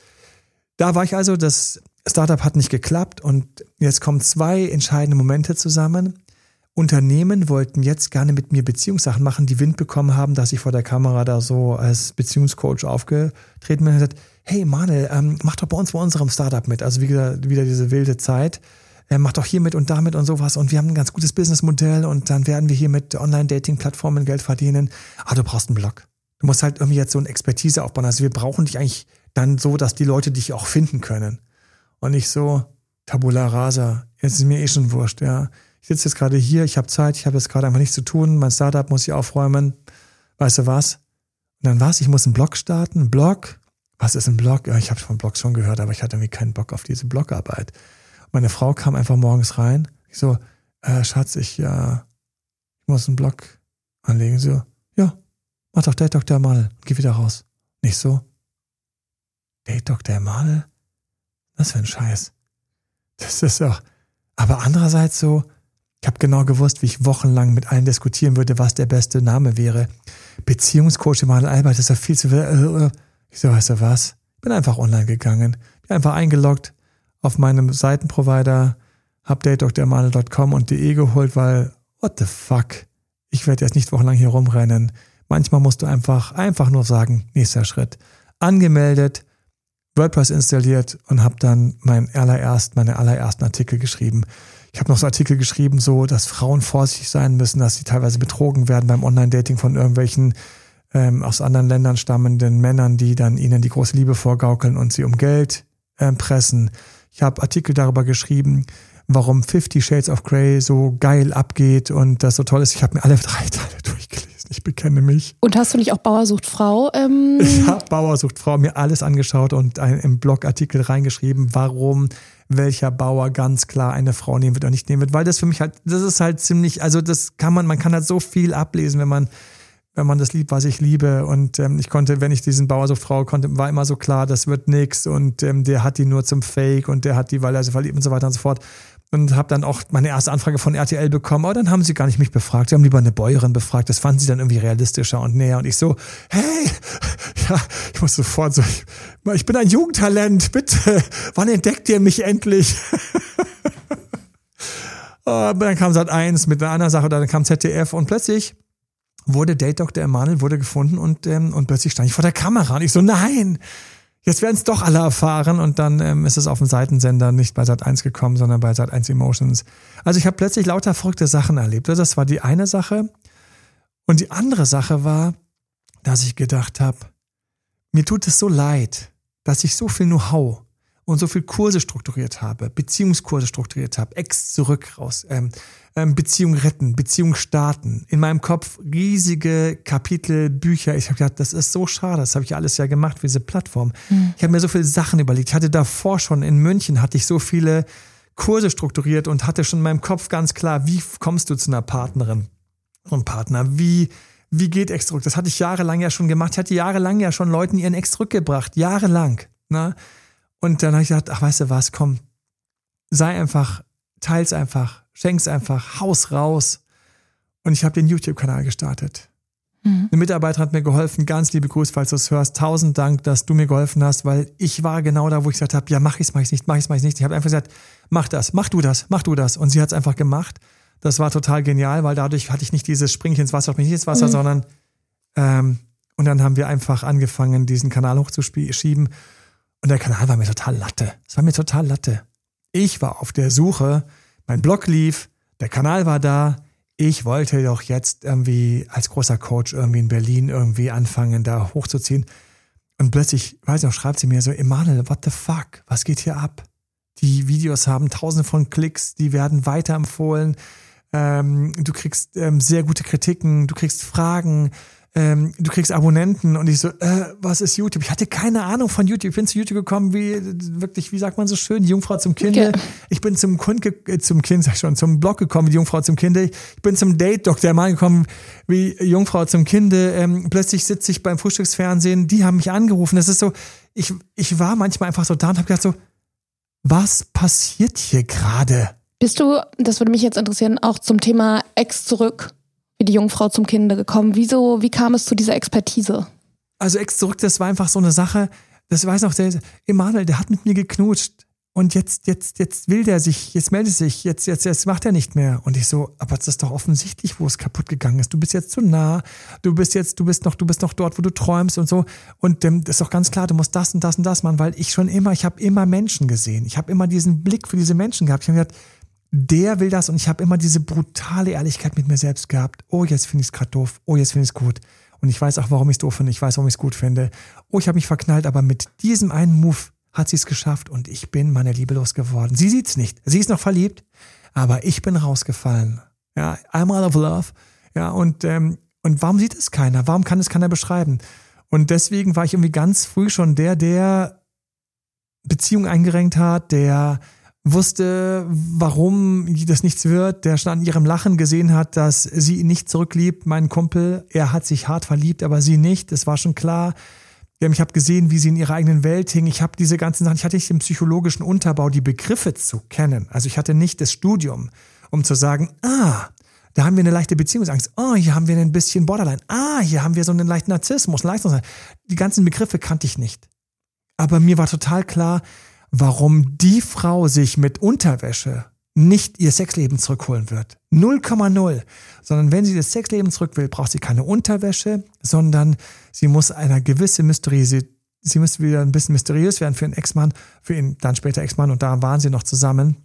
Da war ich also, das Startup hat nicht geklappt und jetzt kommen zwei entscheidende Momente zusammen. Unternehmen wollten jetzt gerne mit mir Beziehungssachen machen, die Wind bekommen haben, dass ich vor der Kamera da so als Beziehungscoach aufgetreten bin und gesagt, hey Manuel, ähm, mach doch bei uns bei unserem Startup mit. Also wieder, wieder diese wilde Zeit. Äh, mach doch hier mit und damit und sowas. Und wir haben ein ganz gutes Businessmodell und dann werden wir hier mit Online-Dating-Plattformen Geld verdienen. Ah, du brauchst einen Blog. Du musst halt irgendwie jetzt so eine Expertise aufbauen. Also wir brauchen dich eigentlich dann so, dass die Leute dich auch finden können. Und nicht so, Tabula rasa, jetzt ist mir eh schon wurscht, ja. Ich sitze jetzt gerade hier, ich habe Zeit, ich habe jetzt gerade einfach nichts zu tun, mein Startup muss ich aufräumen. Weißt du was? Und dann was? Ich muss einen Blog starten, einen Blog? Was ist ein Blog? Ja, ich habe von Blogs schon gehört, aber ich hatte irgendwie keinen Bock auf diese Blogarbeit. Meine Frau kam einfach morgens rein. Ich so, äh, Schatz, ich, äh, ich muss einen Blog anlegen. So, ja, mach doch Date Dr. mal, geh wieder raus. Nicht so, Date Dr. Emanuel? Was für ein Scheiß. Das ist doch. Aber andererseits so, Ich habe genau gewusst, wie ich wochenlang mit allen diskutieren würde, was der beste Name wäre. Beziehungscoach Emanuel Albert, das ist ja viel zu viel. Äh, äh. Ich so, weißt du was? Bin einfach online gegangen, bin einfach eingeloggt auf meinem Seitenprovider, hab datedremanuel.com und de geholt, weil, what the fuck? Ich werde jetzt nicht wochenlang hier rumrennen. Manchmal musst du einfach, einfach nur sagen, nächster Schritt. Angemeldet, WordPress installiert und habe dann mein allererst, meine allerersten Artikel geschrieben. Ich habe noch so Artikel geschrieben, so, dass Frauen vorsichtig sein müssen, dass sie teilweise betrogen werden beim Online-Dating von irgendwelchen ähm, aus anderen Ländern stammenden Männern, die dann ihnen die große Liebe vorgaukeln und sie um Geld äh, pressen. Ich habe Artikel darüber geschrieben, warum Fifty Shades of Grey so geil abgeht und das so toll ist. Ich habe mir alle drei Teile durchgelesen. Ich bekenne mich. Und hast du nicht auch Bauersucht Frau? Ähm ich habe Bauersucht Frau mir alles angeschaut und ein, im Blogartikel reingeschrieben, warum welcher Bauer ganz klar eine Frau nehmen wird oder nicht nehmen wird, weil das für mich halt, das ist halt ziemlich, also das kann man, man kann halt so viel ablesen, wenn man wenn man das liebt, was ich liebe. Und ähm, ich konnte, wenn ich diesen Bauer so Frau konnte, war immer so klar, das wird nix und ähm, der hat die nur zum Fake und der hat die, weil er sie verliebt und so weiter und so fort und habe dann auch meine erste Anfrage von RTL bekommen, aber dann haben sie gar nicht mich befragt, sie haben lieber eine Bäuerin befragt, das fanden sie dann irgendwie realistischer und näher und ich so, hey, ja, ich muss sofort so, ich, ich bin ein Jugendtalent, bitte, wann entdeckt ihr mich endlich? dann kam Sat 1 mit einer anderen Sache, dann kam ZDF und plötzlich wurde Date Dr. Emanuel wurde gefunden und, ähm, und plötzlich stand ich vor der Kamera und ich so, nein, Jetzt werden es doch alle erfahren und dann ähm, ist es auf dem Seitensender nicht bei Sat 1 gekommen, sondern bei Sat 1 Emotions. Also ich habe plötzlich lauter verrückte Sachen erlebt. Das war die eine Sache. Und die andere Sache war, dass ich gedacht habe, mir tut es so leid, dass ich so viel Know-how und so viel Kurse strukturiert habe, Beziehungskurse strukturiert habe, Ex zurück raus, ähm, ähm, Beziehung retten, Beziehung starten. In meinem Kopf riesige Kapitel, Bücher. Ich habe gedacht, das ist so schade. Das habe ich alles ja gemacht für diese Plattform. Mhm. Ich habe mir so viele Sachen überlegt. Ich hatte davor schon in München hatte ich so viele Kurse strukturiert und hatte schon in meinem Kopf ganz klar, wie kommst du zu einer Partnerin und Partner? Wie wie geht Ex zurück? Das hatte ich jahrelang ja schon gemacht. Ich hatte jahrelang ja schon Leuten ihren Ex zurückgebracht. Jahrelang. Ne? Und dann habe ich gedacht, ach, weißt du was, komm, sei einfach, teils einfach, schenk's einfach, haus raus. Und ich habe den YouTube-Kanal gestartet. Mhm. Eine Mitarbeiterin hat mir geholfen, ganz liebe Grüße, falls du es hörst. Tausend Dank, dass du mir geholfen hast, weil ich war genau da, wo ich gesagt habe, ja, mach ich's, mach ich's nicht, mach ich's, mach ich's nicht. Ich habe einfach gesagt, mach das, mach du das, mach du das. Und sie hat's einfach gemacht. Das war total genial, weil dadurch hatte ich nicht dieses Spring ins Wasser, mich nicht ins Wasser, mhm. sondern ähm, und dann haben wir einfach angefangen, diesen Kanal hochzuschieben. Und der Kanal war mir total Latte. Es war mir total Latte. Ich war auf der Suche mein Blog lief, der Kanal war da. Ich wollte doch jetzt irgendwie als großer Coach irgendwie in Berlin irgendwie anfangen, da hochzuziehen. Und plötzlich, weiß ich noch, schreibt sie mir so, Emanuel, what the fuck? Was geht hier ab? Die Videos haben tausende von Klicks, die werden weiterempfohlen. Ähm, du kriegst ähm, sehr gute Kritiken, du kriegst Fragen, ähm, du kriegst Abonnenten und ich so, äh, was ist YouTube? Ich hatte keine Ahnung von YouTube. Ich bin zu YouTube gekommen, wie wirklich, wie sagt man so schön, die Jungfrau zum Kinde. Okay. Ich bin zum Kund, äh, zum Kind, sag ich schon, zum Blog gekommen, wie die Jungfrau zum Kinde. Ich bin zum Date Dr. Mal gekommen, wie Jungfrau zum Kinde. Ähm, plötzlich sitze ich beim Frühstücksfernsehen, die haben mich angerufen. Das ist so, ich, ich war manchmal einfach so da und habe gedacht so, was passiert hier gerade? Bist du, das würde mich jetzt interessieren, auch zum Thema Ex zurück wie die Jungfrau zum Kinde gekommen? Wieso, wie kam es zu dieser Expertise? Also Ex zurück, das war einfach so eine Sache, das weiß noch der Emanuel, der hat mit mir geknutscht und jetzt, jetzt, jetzt will der sich, jetzt meldet sich, jetzt, jetzt, jetzt macht er nicht mehr. Und ich so, aber das ist doch offensichtlich, wo es kaputt gegangen ist. Du bist jetzt zu nah, du bist jetzt, du bist noch, du bist noch dort, wo du träumst und so. Und ähm, das ist doch ganz klar, du musst das und das und das machen, weil ich schon immer, ich habe immer Menschen gesehen. Ich habe immer diesen Blick für diese Menschen gehabt. Ich habe gedacht, der will das und ich habe immer diese brutale Ehrlichkeit mit mir selbst gehabt. Oh, jetzt finde ich es gerade doof. Oh, jetzt finde ich es gut. Und ich weiß auch, warum ich es doof finde. Ich weiß, warum ich es gut finde. Oh, ich habe mich verknallt, aber mit diesem einen Move hat sie es geschafft und ich bin meiner Liebe losgeworden. Sie sieht's nicht. Sie ist noch verliebt, aber ich bin rausgefallen. Ja, I'm out of love. Ja, und, ähm, und warum sieht es keiner? Warum kann es keiner beschreiben? Und deswegen war ich irgendwie ganz früh schon der, der Beziehung eingerenkt hat, der wusste, warum das nichts wird, der schon an ihrem Lachen gesehen hat, dass sie ihn nicht zurückliebt, mein Kumpel. Er hat sich hart verliebt, aber sie nicht. Das war schon klar. Ich habe gesehen, wie sie in ihrer eigenen Welt hing. Ich habe diese ganzen Sachen, ich hatte nicht den psychologischen Unterbau, die Begriffe zu kennen. Also ich hatte nicht das Studium um zu sagen, ah, da haben wir eine leichte Beziehungsangst. Oh, hier haben wir ein bisschen Borderline. Ah, hier haben wir so einen leichten Narzissmus, Leistungsangst. Die ganzen Begriffe kannte ich nicht. Aber mir war total klar, warum die Frau sich mit Unterwäsche nicht ihr Sexleben zurückholen wird. 0,0. Sondern wenn sie das Sexleben zurück will, braucht sie keine Unterwäsche, sondern sie muss einer gewisse Mysterie, sie, sie muss wieder ein bisschen mysteriös werden für ihren Ex-Mann, für ihn dann später Ex-Mann und da waren sie noch zusammen.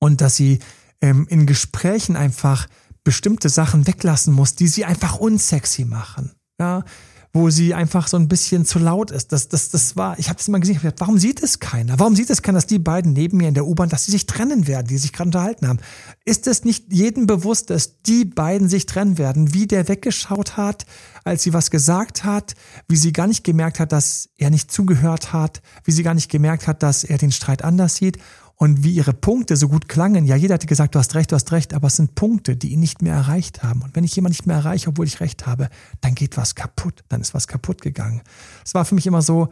Und dass sie ähm, in Gesprächen einfach bestimmte Sachen weglassen muss, die sie einfach unsexy machen. Ja, wo sie einfach so ein bisschen zu laut ist. Das, das, das war, ich habe das immer gesehen, gedacht, warum sieht es keiner? Warum sieht es keiner, dass die beiden neben mir in der U-Bahn, dass sie sich trennen werden, die sich gerade unterhalten haben? Ist es nicht jedem bewusst, dass die beiden sich trennen werden, wie der weggeschaut hat, als sie was gesagt hat, wie sie gar nicht gemerkt hat, dass er nicht zugehört hat, wie sie gar nicht gemerkt hat, dass er den Streit anders sieht und wie ihre Punkte so gut klangen. Ja, jeder hatte gesagt, du hast recht, du hast recht, aber es sind Punkte, die ihn nicht mehr erreicht haben. Und wenn ich jemand nicht mehr erreiche, obwohl ich recht habe, dann geht was kaputt, dann ist was kaputt gegangen. Es war für mich immer so,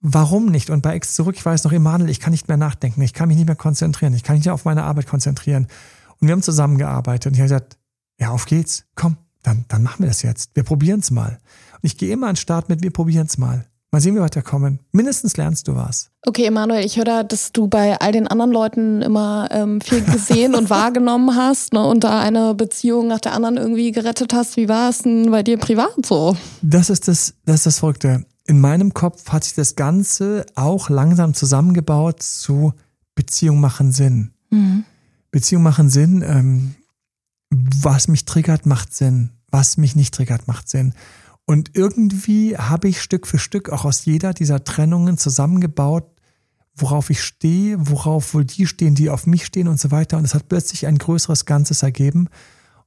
warum nicht? Und bei Ex zurück, ich weiß noch, Emanuel, ich kann nicht mehr nachdenken, ich kann mich nicht mehr konzentrieren, ich kann nicht mehr auf meine Arbeit konzentrieren. Und wir haben zusammengearbeitet und ich habe gesagt, ja, auf geht's, komm, dann, dann machen wir das jetzt. Wir probieren es mal. Und ich gehe immer an den Start mit, wir probieren es mal. Mal sehen, wie wir weiterkommen. Mindestens lernst du was. Okay, Emanuel, ich höre da, dass du bei all den anderen Leuten immer ähm, viel gesehen und wahrgenommen hast ne, und da eine Beziehung nach der anderen irgendwie gerettet hast. Wie war es denn bei dir privat so? Das ist das, das ist das Verrückte. In meinem Kopf hat sich das Ganze auch langsam zusammengebaut zu Beziehung machen Sinn. Mhm. Beziehung machen Sinn. Ähm, was mich triggert, macht Sinn. Was mich nicht triggert, macht Sinn. Und irgendwie habe ich Stück für Stück auch aus jeder dieser Trennungen zusammengebaut, worauf ich stehe, worauf wohl die stehen, die auf mich stehen und so weiter. Und es hat plötzlich ein größeres Ganzes ergeben.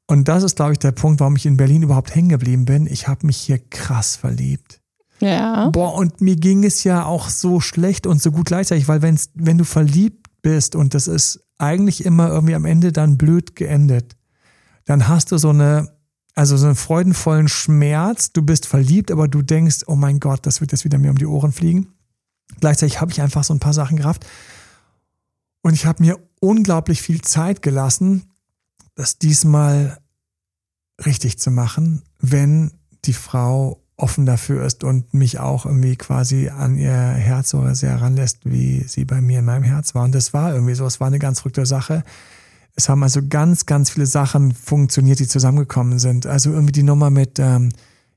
Und das ist, glaube ich, der Punkt, warum ich in Berlin überhaupt hängen geblieben bin. Ich habe mich hier krass verliebt. Ja. Boah, und mir ging es ja auch so schlecht und so gut gleichzeitig, weil wenn's, wenn du verliebt bist und das ist eigentlich immer irgendwie am Ende dann blöd geendet, dann hast du so eine, also so einen freudenvollen Schmerz. Du bist verliebt, aber du denkst, oh mein Gott, das wird jetzt wieder mir um die Ohren fliegen. Gleichzeitig habe ich einfach so ein paar Sachen gerafft. Und ich habe mir unglaublich viel Zeit gelassen, das diesmal richtig zu machen, wenn die Frau offen dafür ist und mich auch irgendwie quasi an ihr Herz so sehr ranlässt, wie sie bei mir in meinem Herz war. Und das war irgendwie so, es war eine ganz verrückte Sache. Es haben also ganz, ganz viele Sachen funktioniert, die zusammengekommen sind. Also irgendwie die Nummer mit, ähm,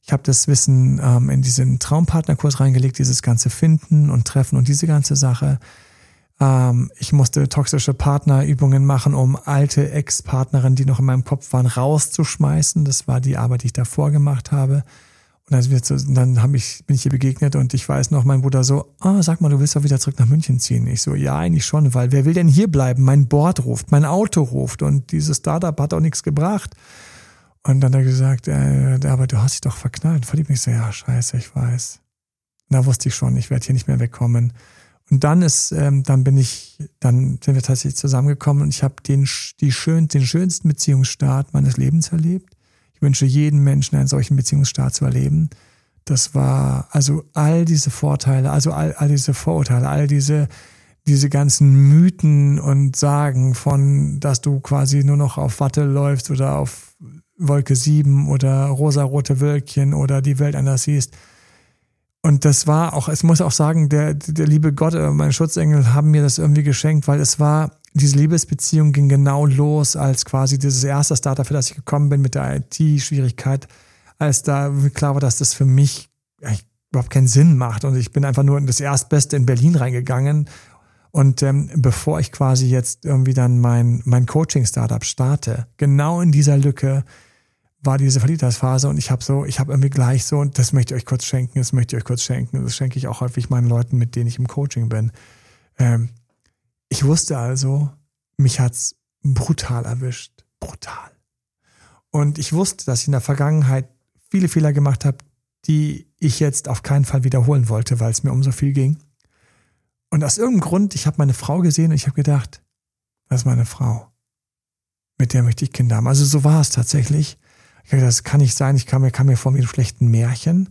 ich habe das Wissen ähm, in diesen Traumpartnerkurs reingelegt, dieses ganze Finden und Treffen und diese ganze Sache. Ähm, ich musste toxische Partnerübungen machen, um alte Ex-Partnerinnen, die noch in meinem Kopf waren, rauszuschmeißen. Das war die Arbeit, die ich davor gemacht habe. Und dann, dann hab ich, bin ich ihr begegnet und ich weiß noch, mein Bruder so, ah, oh, sag mal, du willst doch wieder zurück nach München ziehen. Ich so, ja, eigentlich schon, weil wer will denn hier bleiben? Mein Board ruft, mein Auto ruft und dieses Startup hat auch nichts gebracht. Und dann hat er gesagt, äh, aber du hast dich doch verknallt, verliebt mich so, ja, scheiße, ich weiß. Da wusste ich schon, ich werde hier nicht mehr wegkommen. Und dann ist, ähm, dann bin ich, dann sind wir tatsächlich zusammengekommen und ich habe den, die schön, den schönsten Beziehungsstart meines Lebens erlebt wünsche jedem Menschen einen solchen Beziehungsstart zu erleben. Das war also all diese Vorteile, also all, all diese Vorurteile, all diese, diese ganzen Mythen und Sagen von, dass du quasi nur noch auf Watte läufst oder auf Wolke 7 oder rosarote Wölkchen oder die Welt anders siehst. Und das war auch, es muss auch sagen, der, der liebe Gott, mein Schutzengel haben mir das irgendwie geschenkt, weil es war diese Liebesbeziehung ging genau los, als quasi dieses erste Startup, für das ich gekommen bin mit der IT-Schwierigkeit, als da klar war, dass das für mich überhaupt keinen Sinn macht. Und ich bin einfach nur in das Erstbeste in Berlin reingegangen. Und ähm, bevor ich quasi jetzt irgendwie dann mein, mein Coaching-Startup starte, genau in dieser Lücke war diese Verliebtheitsphase und ich habe so, ich habe irgendwie gleich so, und das möchte ich euch kurz schenken, das möchte ich euch kurz schenken, das schenke ich auch häufig meinen Leuten, mit denen ich im Coaching bin. Ähm, ich wusste also, mich hat's brutal erwischt. Brutal. Und ich wusste, dass ich in der Vergangenheit viele Fehler gemacht habe, die ich jetzt auf keinen Fall wiederholen wollte, weil es mir um so viel ging. Und aus irgendeinem Grund, ich habe meine Frau gesehen und ich habe gedacht, das ist meine Frau. Mit der möchte ich Kinder haben. Also so war es tatsächlich. Ich dachte, das kann nicht sein. Ich kam mir, kam mir vor wie ein schlechten Märchen.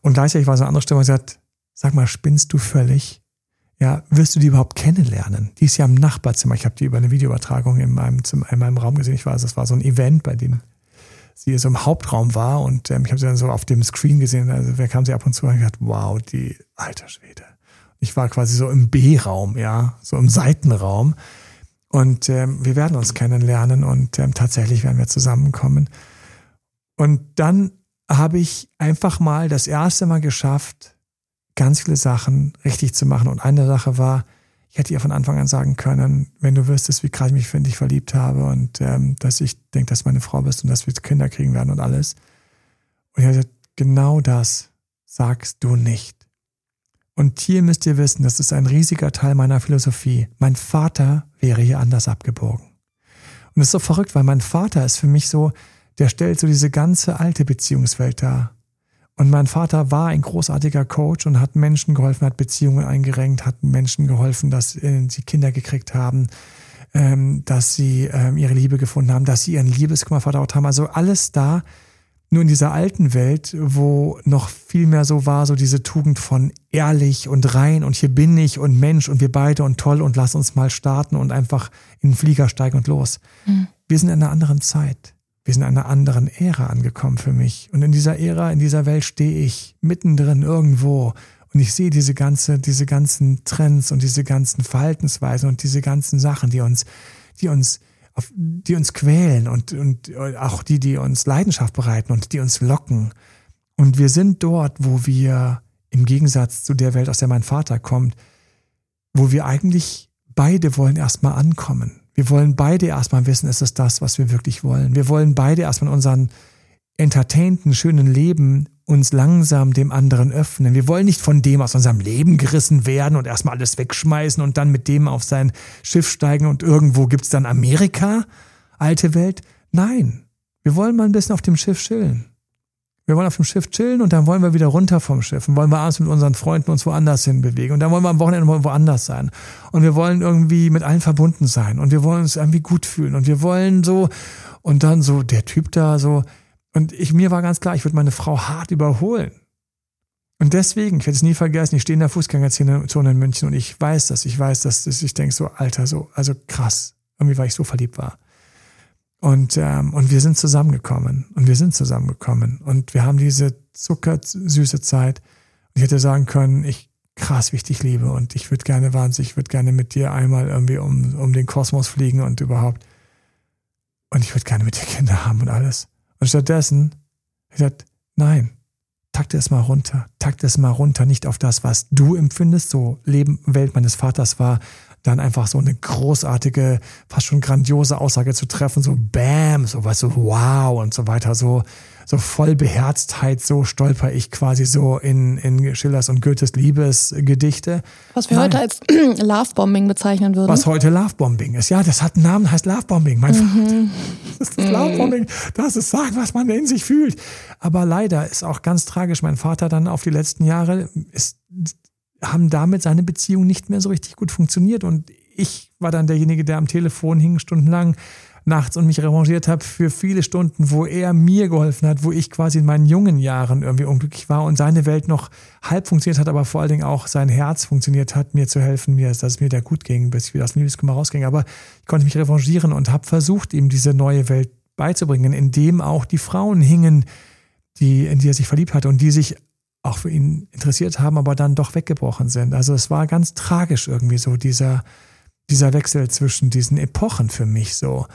Und gleichzeitig war so eine andere Stimme, die gesagt, sag mal, spinnst du völlig? Ja, wirst du die überhaupt kennenlernen? Die ist ja im Nachbarzimmer. Ich habe die über eine Videoübertragung in meinem, in meinem Raum gesehen. Ich weiß, das war so ein Event, bei dem sie so im Hauptraum war und ähm, ich habe sie dann so auf dem Screen gesehen. Also wer kam sie ab und zu und gedacht, wow, die alter Schwede. Ich war quasi so im B-Raum, ja, so im Seitenraum. Und ähm, wir werden uns kennenlernen und ähm, tatsächlich werden wir zusammenkommen. Und dann habe ich einfach mal das erste Mal geschafft, ganz viele Sachen richtig zu machen. Und eine Sache war, ich hätte ihr von Anfang an sagen können, wenn du wüsstest, wie krass ich mich für dich verliebt habe und ähm, dass ich denke, dass meine Frau bist und dass wir Kinder kriegen werden und alles. Und ich habe gesagt, genau das sagst du nicht. Und hier müsst ihr wissen, das ist ein riesiger Teil meiner Philosophie. Mein Vater wäre hier anders abgebogen. Und es ist so verrückt, weil mein Vater ist für mich so, der stellt so diese ganze alte Beziehungswelt dar. Und mein Vater war ein großartiger Coach und hat Menschen geholfen, hat Beziehungen eingerenkt, hat Menschen geholfen, dass äh, sie Kinder gekriegt haben, ähm, dass sie ähm, ihre Liebe gefunden haben, dass sie ihren Liebeskummer verdaut haben. Also alles da, nur in dieser alten Welt, wo noch viel mehr so war, so diese Tugend von ehrlich und rein und hier bin ich und Mensch und wir beide und toll und lass uns mal starten und einfach in den Flieger steigen und los. Mhm. Wir sind in einer anderen Zeit. Wir sind in einer anderen Ära angekommen für mich. Und in dieser Ära, in dieser Welt stehe ich mittendrin irgendwo und ich sehe diese ganze, diese ganzen Trends und diese ganzen Verhaltensweisen und diese ganzen Sachen, die uns, die uns, auf, die uns quälen und, und auch die, die uns Leidenschaft bereiten und die uns locken. Und wir sind dort, wo wir im Gegensatz zu der Welt, aus der mein Vater kommt, wo wir eigentlich beide wollen erstmal ankommen. Wir wollen beide erstmal wissen, ist es das, was wir wirklich wollen. Wir wollen beide erstmal in unseren entertainten, schönen Leben uns langsam dem anderen öffnen. Wir wollen nicht von dem aus unserem Leben gerissen werden und erstmal alles wegschmeißen und dann mit dem auf sein Schiff steigen und irgendwo gibt's dann Amerika, alte Welt. Nein, wir wollen mal ein bisschen auf dem Schiff chillen. Wir wollen auf dem Schiff chillen und dann wollen wir wieder runter vom Schiff und wollen wir abends mit unseren Freunden uns woanders hin bewegen und dann wollen wir am Wochenende mal woanders sein und wir wollen irgendwie mit allen verbunden sein und wir wollen uns irgendwie gut fühlen und wir wollen so und dann so der Typ da so und ich mir war ganz klar, ich würde meine Frau hart überholen. Und deswegen, ich werde es nie vergessen, ich stehe in der Fußgängerzone in München und ich weiß das, ich weiß, dass, dass ich denke so, Alter, so, also krass, irgendwie, weil ich so verliebt war. Und, ähm, und wir sind zusammengekommen. Und wir sind zusammengekommen. Und wir haben diese zuckersüße Zeit. Und ich hätte sagen können, ich krass, wie ich dich liebe. Und ich würde gerne wahnsinnig, ich würde gerne mit dir einmal irgendwie um, um den Kosmos fliegen und überhaupt. Und ich würde gerne mit dir Kinder haben und alles. Und stattdessen, ich gesagt, nein, takte es mal runter, takte es mal runter, nicht auf das, was du empfindest, so Leben, Welt meines Vaters war, dann einfach so eine großartige, fast schon grandiose Aussage zu treffen, so Bam, so was so wow und so weiter, so so voll Beherztheit, so stolper ich quasi so in, in Schillers und Goethes Liebesgedichte. Was wir Nein. heute als Lovebombing bezeichnen würden. Was heute Lovebombing ist. Ja, das hat einen Namen, heißt Lovebombing. Mein mhm. das ist das Lovebombing. Das ist sagen, was man in sich fühlt. Aber leider ist auch ganz tragisch, mein Vater dann auf die letzten Jahre ist haben damit seine Beziehung nicht mehr so richtig gut funktioniert. Und ich war dann derjenige, der am Telefon hing stundenlang nachts und mich revanchiert habe für viele Stunden, wo er mir geholfen hat, wo ich quasi in meinen jungen Jahren irgendwie unglücklich war und seine Welt noch halb funktioniert hat, aber vor allen Dingen auch sein Herz funktioniert hat, mir zu helfen, mir, dass es mir da gut ging, bis ich wieder aus dem Liebeskummer rausging. Aber ich konnte mich revanchieren und habe versucht, ihm diese neue Welt beizubringen, in dem auch die Frauen hingen, die, in die er sich verliebt hatte und die sich auch für ihn interessiert haben, aber dann doch weggebrochen sind. Also es war ganz tragisch irgendwie so, dieser, dieser Wechsel zwischen diesen Epochen für mich so.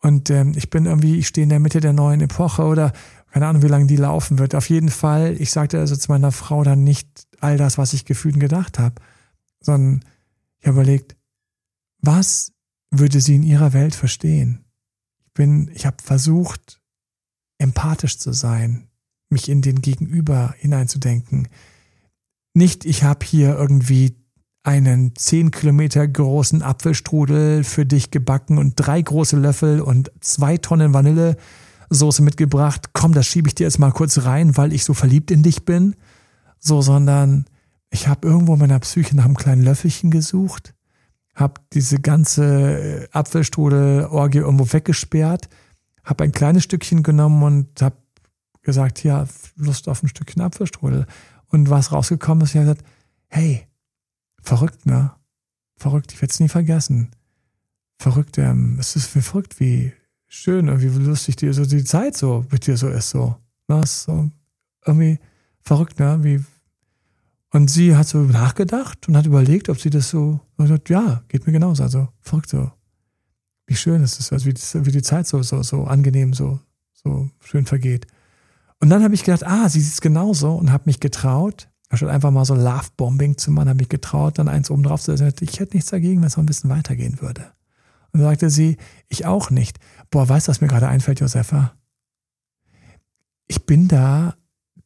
Und ähm, ich bin irgendwie, ich stehe in der Mitte der neuen Epoche oder keine Ahnung, wie lange die laufen wird. Auf jeden Fall, ich sagte also zu meiner Frau dann nicht all das, was ich gefühlt und gedacht habe, sondern ich habe überlegt, was würde sie in ihrer Welt verstehen? Ich bin, ich habe versucht, empathisch zu sein, mich in den Gegenüber hineinzudenken. Nicht, ich habe hier irgendwie einen zehn Kilometer großen Apfelstrudel für dich gebacken und drei große Löffel und zwei Tonnen Vanillesoße mitgebracht. Komm, das schiebe ich dir jetzt mal kurz rein, weil ich so verliebt in dich bin. So, sondern ich habe irgendwo in meiner Psyche nach einem kleinen Löffelchen gesucht, habe diese ganze äh, Apfelstrudel-Orgie irgendwo weggesperrt, habe ein kleines Stückchen genommen und habe gesagt, ja, Lust auf ein Stückchen Apfelstrudel. Und was rausgekommen ist, ich habe gesagt, hey, verrückt, ne? Verrückt, ich werde es nie vergessen. Verrückt, ähm, es ist wie verrückt, wie schön und wie lustig die, so die Zeit so mit dir so ist, so. Was? So irgendwie verrückt, ne? Wie, und sie hat so nachgedacht und hat überlegt, ob sie das so, und sagt, ja, geht mir genauso, also verrückt so. Wie schön es ist, also wie, wie die Zeit so, so, so angenehm, so, so schön vergeht. Und dann habe ich gedacht, ah, sie sieht es genauso und habe mich getraut, anstatt einfach mal so Love-Bombing zu machen, habe ich getraut, dann eins oben drauf zu setzen. Ich hätte nichts dagegen, wenn es noch ein bisschen weitergehen würde. Und dann sagte sie, ich auch nicht. Boah, weißt du, was mir gerade einfällt, Josefa? Ich bin da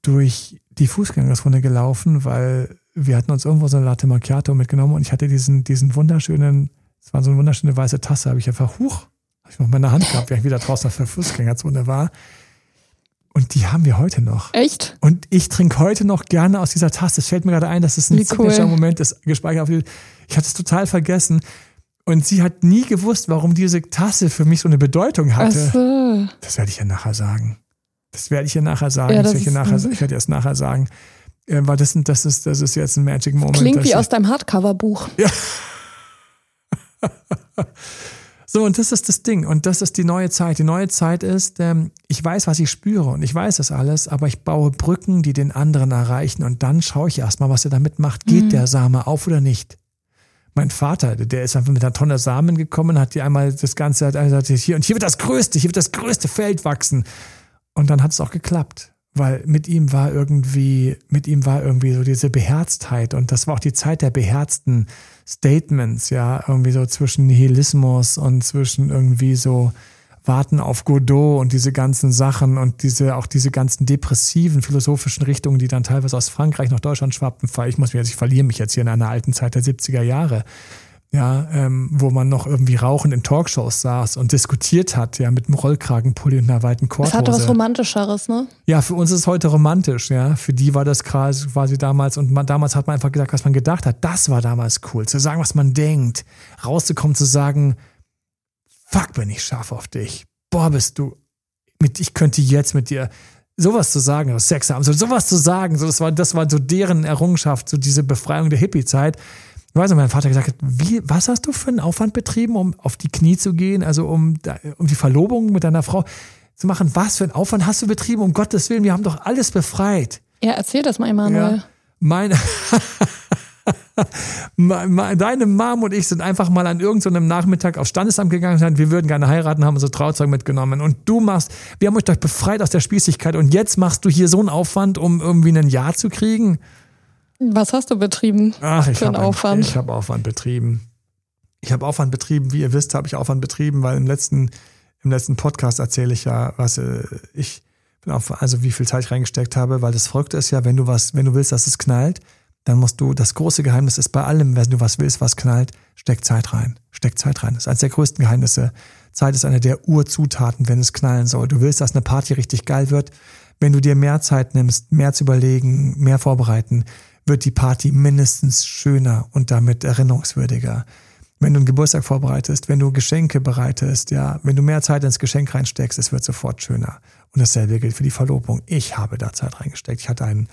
durch die Fußgängerzone gelaufen, weil wir hatten uns irgendwo so eine Latte Macchiato mitgenommen und ich hatte diesen, diesen wunderschönen, es war so eine wunderschöne weiße Tasse, habe ich einfach, huch, habe ich noch in meiner Hand gehabt, wie ich wieder draußen auf der Fußgängerzone war. Und die haben wir heute noch. Echt? Und ich trinke heute noch gerne aus dieser Tasse. Es fällt mir gerade ein, dass es ein Wie cool. Signature-Moment ist, gespeichert auf die, Ich hatte es total vergessen. Und sie hat nie gewusst, warum diese Tasse für mich so eine Bedeutung Ach hatte. so. Das werde ich ihr nachher sagen. Das werde ich ihr nachher sagen. Ja, das das werde ich, ihr nachher, ich werde ihr das nachher sagen. Äh, weil das, das, ist, das ist jetzt ein Magic Moment. Klingt wie ich- aus deinem Hardcover-Buch. So, und das ist das Ding. Und das ist die neue Zeit. Die neue Zeit ist, ähm, ich weiß, was ich spüre und ich weiß das alles, aber ich baue Brücken, die den anderen erreichen. Und dann schaue ich erstmal, was er damit macht. Geht der Same auf oder nicht? Mein Vater, der ist einfach mit einer Tonne Samen gekommen, hat die einmal das Ganze, hat gesagt, hier, und hier wird das größte, hier wird das größte Feld wachsen. Und dann hat es auch geklappt. Weil mit ihm war irgendwie, mit ihm war irgendwie so diese Beherztheit und das war auch die Zeit der beherzten Statements, ja, irgendwie so zwischen Nihilismus und zwischen irgendwie so Warten auf Godot und diese ganzen Sachen und diese, auch diese ganzen depressiven philosophischen Richtungen, die dann teilweise aus Frankreich nach Deutschland schwappen. Ich muss mich jetzt, ich verliere mich jetzt hier in einer alten Zeit der 70er Jahre ja, ähm, wo man noch irgendwie rauchend in Talkshows saß und diskutiert hat, ja, mit einem Rollkragenpulli und einer weiten Das Korthose. hatte was Romantischeres, ne? Ja, für uns ist es heute romantisch, ja. Für die war das quasi damals und man, damals hat man einfach gesagt, was man gedacht hat. Das war damals cool, zu sagen, was man denkt, rauszukommen, zu sagen, fuck, bin ich scharf auf dich. Boah, bist du mit, ich könnte jetzt mit dir sowas zu sagen, Sex haben, so sowas zu sagen, so das war, das war so deren Errungenschaft, so diese Befreiung der Hippie-Zeit. Ich weiß noch, mein Vater gesagt hat, wie, was hast du für einen Aufwand betrieben, um auf die Knie zu gehen, also um, um die Verlobung mit deiner Frau zu machen? Was für einen Aufwand hast du betrieben? Um Gottes Willen, wir haben doch alles befreit. Ja, erzähl das mal, Emanuel. Ja. Meine, Me- me- deine Mom und ich sind einfach mal an irgendeinem Nachmittag aufs Standesamt gegangen und gesagt, wir würden gerne heiraten, haben unsere Trauzeug mitgenommen. Und du machst, wir haben euch doch befreit aus der Spießigkeit und jetzt machst du hier so einen Aufwand, um irgendwie ein Ja zu kriegen? Was hast du betrieben? Ach, ich habe Aufwand. Ich habe Aufwand betrieben. Ich habe Aufwand betrieben, wie ihr wisst, habe ich Aufwand betrieben, weil im letzten, im letzten Podcast erzähle ich ja, was äh, ich auf, also wie viel Zeit ich reingesteckt habe, weil das Verrückte ist ja, wenn du was, wenn du willst, dass es knallt, dann musst du, das große Geheimnis ist bei allem, wenn du was willst, was knallt, steck Zeit rein. Steck Zeit rein. Das ist eines der größten Geheimnisse. Zeit ist eine der Urzutaten, wenn es knallen soll. Du willst, dass eine Party richtig geil wird. Wenn du dir mehr Zeit nimmst, mehr zu überlegen, mehr vorbereiten, wird die Party mindestens schöner und damit erinnerungswürdiger. Wenn du einen Geburtstag vorbereitest, wenn du Geschenke bereitest, ja, wenn du mehr Zeit ins Geschenk reinsteckst, es wird sofort schöner. Und dasselbe gilt für die Verlobung. Ich habe da Zeit reingesteckt. Ich hatte einen,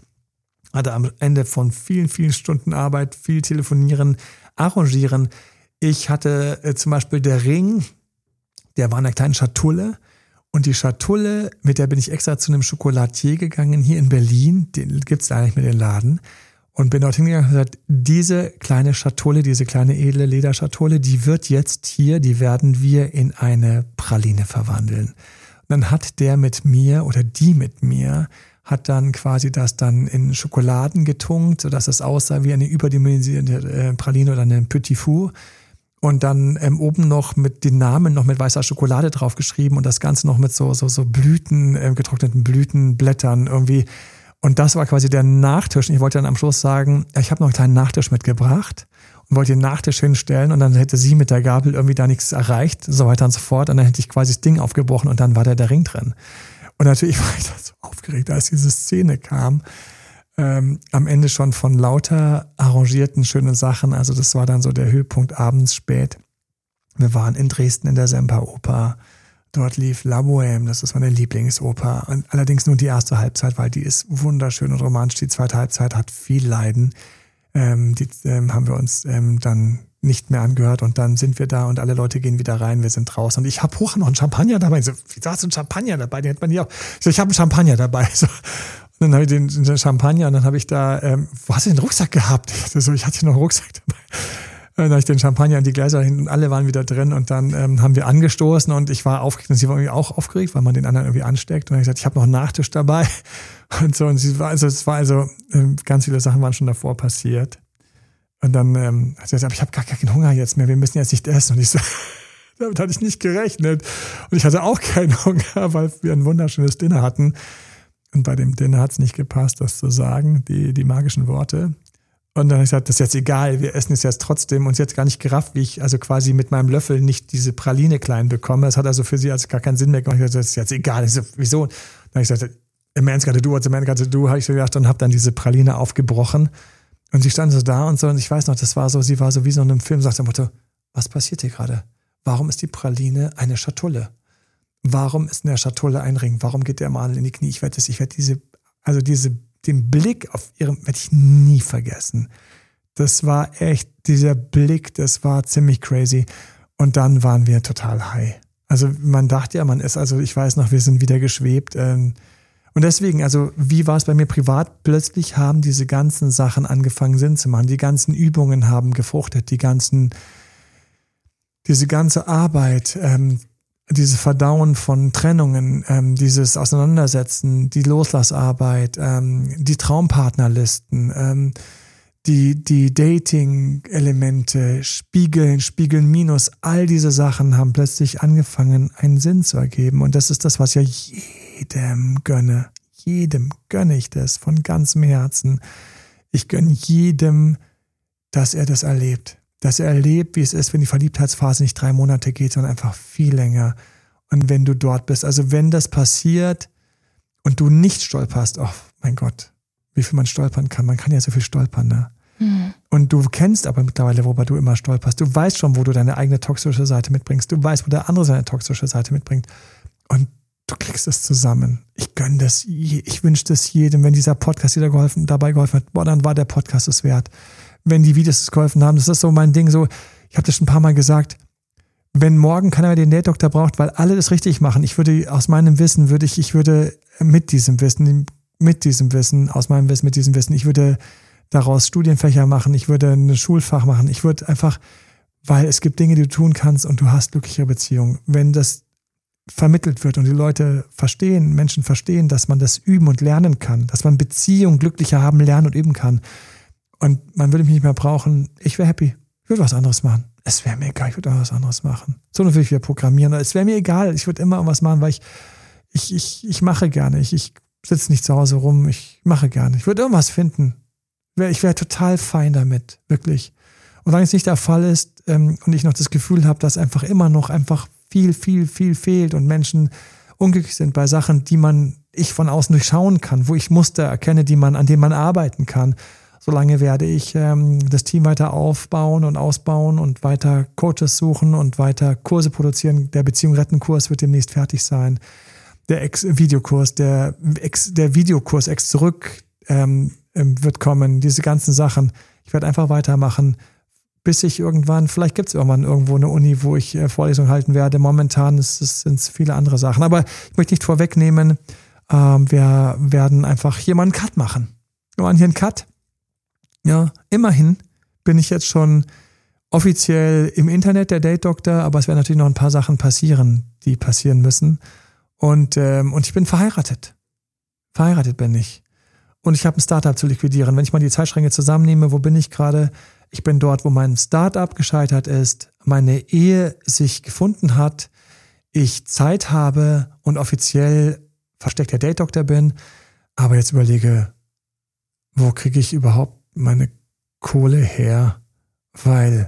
hatte am Ende von vielen, vielen Stunden Arbeit, viel telefonieren, arrangieren. Ich hatte äh, zum Beispiel der Ring, der war in einer kleinen Schatulle. Und die Schatulle, mit der bin ich extra zu einem Schokolatier gegangen hier in Berlin. Den gibt's da nicht mehr den Laden. Und bin dorthin gegangen und gesagt, diese kleine Schatulle, diese kleine edle Lederschatulle, die wird jetzt hier, die werden wir in eine Praline verwandeln. Und dann hat der mit mir oder die mit mir hat dann quasi das dann in Schokoladen getunkt, sodass es aussah wie eine überdimensionierte äh, Praline oder eine Petit Four und dann ähm, oben noch mit den Namen noch mit weißer Schokolade draufgeschrieben und das Ganze noch mit so so so Blüten ähm, getrockneten Blütenblättern irgendwie und das war quasi der Nachtisch und ich wollte dann am Schluss sagen ich habe noch einen kleinen Nachtisch mitgebracht und wollte den Nachtisch hinstellen und dann hätte sie mit der Gabel irgendwie da nichts erreicht so weiter und so fort und dann hätte ich quasi das Ding aufgebrochen und dann war da der Ring drin und natürlich war ich da so aufgeregt als diese Szene kam ähm, am Ende schon von lauter arrangierten schönen Sachen. Also das war dann so der Höhepunkt abends spät. Wir waren in Dresden in der Semperoper. Dort lief La Bohème, das ist meine Lieblingsoper. Und allerdings nur die erste Halbzeit, weil die ist wunderschön und romantisch. Die zweite Halbzeit hat viel Leiden. ähm, die ähm, haben wir uns ähm, dann nicht mehr angehört und dann sind wir da und alle Leute gehen wieder rein, wir sind draußen und ich habe hoch noch einen Champagner dabei. Ich so, wie hast du einen Champagner dabei? Den hätte man hier auch. Ich, so, ich habe einen Champagner dabei. So. Und dann habe ich den, den, Champagner und dann habe ich da, ähm, wo hast du den Rucksack gehabt? So, ich hatte noch einen Rucksack dabei. Dann habe ich den Champagner und die Gläser hinten, alle waren wieder drin und dann ähm, haben wir angestoßen und ich war aufgeregt und sie war irgendwie auch aufgeregt, weil man den anderen irgendwie ansteckt. Und dann habe ich gesagt, ich habe noch einen Nachtisch dabei und so. Und sie war, also es war also, ähm, ganz viele Sachen waren schon davor passiert. Und dann ähm, hat sie gesagt, ich habe gar keinen Hunger jetzt mehr, wir müssen jetzt nicht essen. Und ich so, damit hatte ich nicht gerechnet. Und ich hatte auch keinen Hunger, weil wir ein wunderschönes Dinner hatten. Und bei dem Dinner hat es nicht gepasst, das zu sagen, die, die magischen Worte. Und dann habe ich gesagt, das ist jetzt egal, wir essen es jetzt trotzdem. Und sie hat gar nicht gerafft, wie ich also quasi mit meinem Löffel nicht diese Praline klein bekomme. Das hat also für sie als gar keinen Sinn mehr gemacht. Ich gesagt, das ist jetzt egal. Ich so, wieso? Dann habe ich gesagt, a man's gotta do what's a man gotta do, habe ich so gedacht und habe dann diese Praline aufgebrochen. Und sie stand so da und so, und ich weiß noch, das war so, sie war so wie so in einem Film, sagt der Motto, was passiert hier gerade? Warum ist die Praline eine Schatulle? Warum ist in der Schatulle ein Ring? Warum geht der Madel in die Knie? Ich werde das, ich werde diese, also diese, den Blick auf ihrem, werde ich nie vergessen. Das war echt, dieser Blick, das war ziemlich crazy. Und dann waren wir total high. Also man dachte ja, man ist, also ich weiß noch, wir sind wieder geschwebt. Ähm, und deswegen, also wie war es bei mir privat? Plötzlich haben diese ganzen Sachen angefangen Sinn zu machen. Die ganzen Übungen haben gefruchtet, die ganzen, diese ganze Arbeit, ähm, dieses Verdauen von Trennungen, ähm, dieses Auseinandersetzen, die Loslassarbeit, ähm, die Traumpartnerlisten, ähm, die, die Dating-Elemente, Spiegeln, Spiegeln Minus, all diese Sachen haben plötzlich angefangen, einen Sinn zu ergeben. Und das ist das, was ja jedem gönne. Jedem gönne ich das von ganzem Herzen. Ich gönne jedem, dass er das erlebt. Dass er erlebt, wie es ist, wenn die Verliebtheitsphase nicht drei Monate geht, sondern einfach viel länger. Und wenn du dort bist, also wenn das passiert und du nicht stolperst, oh mein Gott, wie viel man stolpern kann. Man kann ja so viel stolpern, ne? Mhm. Und du kennst aber mittlerweile, worüber du immer stolperst. Du weißt schon, wo du deine eigene toxische Seite mitbringst. Du weißt, wo der andere seine toxische Seite mitbringt. Und du kriegst es zusammen. Ich gönne das, ich wünsche das jedem, wenn dieser Podcast dir geholfen, dabei geholfen hat, boah, dann war der Podcast es wert. Wenn die Videos geholfen haben, das ist so mein Ding, so, ich habe das schon ein paar Mal gesagt, wenn morgen keiner mehr den Date-Doktor braucht, weil alle das richtig machen, ich würde aus meinem Wissen, würde ich, ich würde mit diesem Wissen, mit diesem Wissen, aus meinem Wissen, mit diesem Wissen, ich würde daraus Studienfächer machen, ich würde ein Schulfach machen, ich würde einfach, weil es gibt Dinge, die du tun kannst und du hast glückliche Beziehungen. Wenn das vermittelt wird und die Leute verstehen, Menschen verstehen, dass man das üben und lernen kann, dass man Beziehungen glücklicher haben, lernen und üben kann. Und man würde mich nicht mehr brauchen, ich wäre happy. Ich würde was anderes machen. Es wäre mir egal, ich würde was anderes machen. So würde ich wieder programmieren. Es wäre mir egal, ich würde immer irgendwas machen, weil ich, ich, ich, ich mache gerne. Ich, ich sitze nicht zu Hause rum, ich mache gerne. Ich würde irgendwas finden. Ich wäre total fein damit, wirklich. Und wenn es nicht der Fall ist ähm, und ich noch das Gefühl habe, dass einfach immer noch einfach viel, viel, viel fehlt und Menschen unglücklich sind bei Sachen, die man, ich von außen durchschauen kann, wo ich Muster erkenne, die man, an denen man arbeiten kann. Solange werde ich ähm, das Team weiter aufbauen und ausbauen und weiter Coaches suchen und weiter Kurse produzieren. Der Beziehung retten Kurs wird demnächst fertig sein. Der Ex-Videokurs, der, Ex, der Videokurs Ex zurück ähm, ähm wird kommen. Diese ganzen Sachen. Ich werde einfach weitermachen bis ich irgendwann, vielleicht gibt es irgendwann irgendwo eine Uni, wo ich äh, Vorlesungen halten werde. Momentan sind es viele andere Sachen. Aber ich möchte nicht vorwegnehmen, ähm, wir werden einfach hier mal einen Cut machen. Wir machen hier einen Cut. Ja, immerhin bin ich jetzt schon offiziell im Internet der Date Doctor, aber es werden natürlich noch ein paar Sachen passieren, die passieren müssen. Und, ähm, und ich bin verheiratet. Verheiratet bin ich. Und ich habe ein Startup zu liquidieren. Wenn ich mal die Zeitschränke zusammennehme, wo bin ich gerade? Ich bin dort, wo mein Startup gescheitert ist, meine Ehe sich gefunden hat, ich Zeit habe und offiziell versteckter Date-Doktor bin, aber jetzt überlege, wo kriege ich überhaupt meine Kohle her? Weil,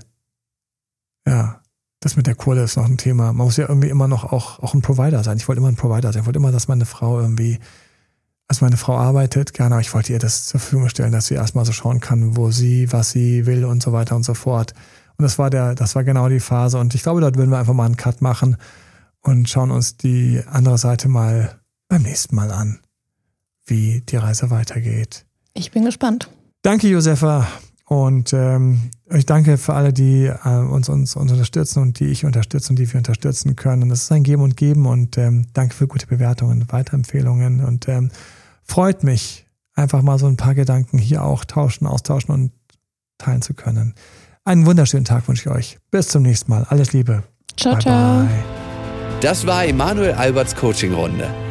ja, das mit der Kohle ist noch ein Thema. Man muss ja irgendwie immer noch auch, auch ein Provider sein. Ich wollte immer ein Provider sein. Ich wollte immer, dass meine Frau irgendwie also meine Frau arbeitet gerne, aber ich wollte ihr das zur Verfügung stellen, dass sie erstmal so schauen kann, wo sie, was sie will und so weiter und so fort. Und das war der, das war genau die Phase. Und ich glaube, dort würden wir einfach mal einen Cut machen und schauen uns die andere Seite mal beim nächsten Mal an, wie die Reise weitergeht. Ich bin gespannt. Danke, Josefa. Und ähm, ich danke für alle, die äh, uns, uns, uns unterstützen und die ich unterstütze und die wir unterstützen können. Und das ist ein Geben und Geben und ähm, danke für gute Bewertungen, Weiterempfehlungen und ähm, freut mich, einfach mal so ein paar Gedanken hier auch tauschen, austauschen und teilen zu können. Einen wunderschönen Tag wünsche ich euch. Bis zum nächsten Mal. Alles Liebe. Ciao, bye ciao. Bye. Das war Emanuel Alberts Coaching-Runde.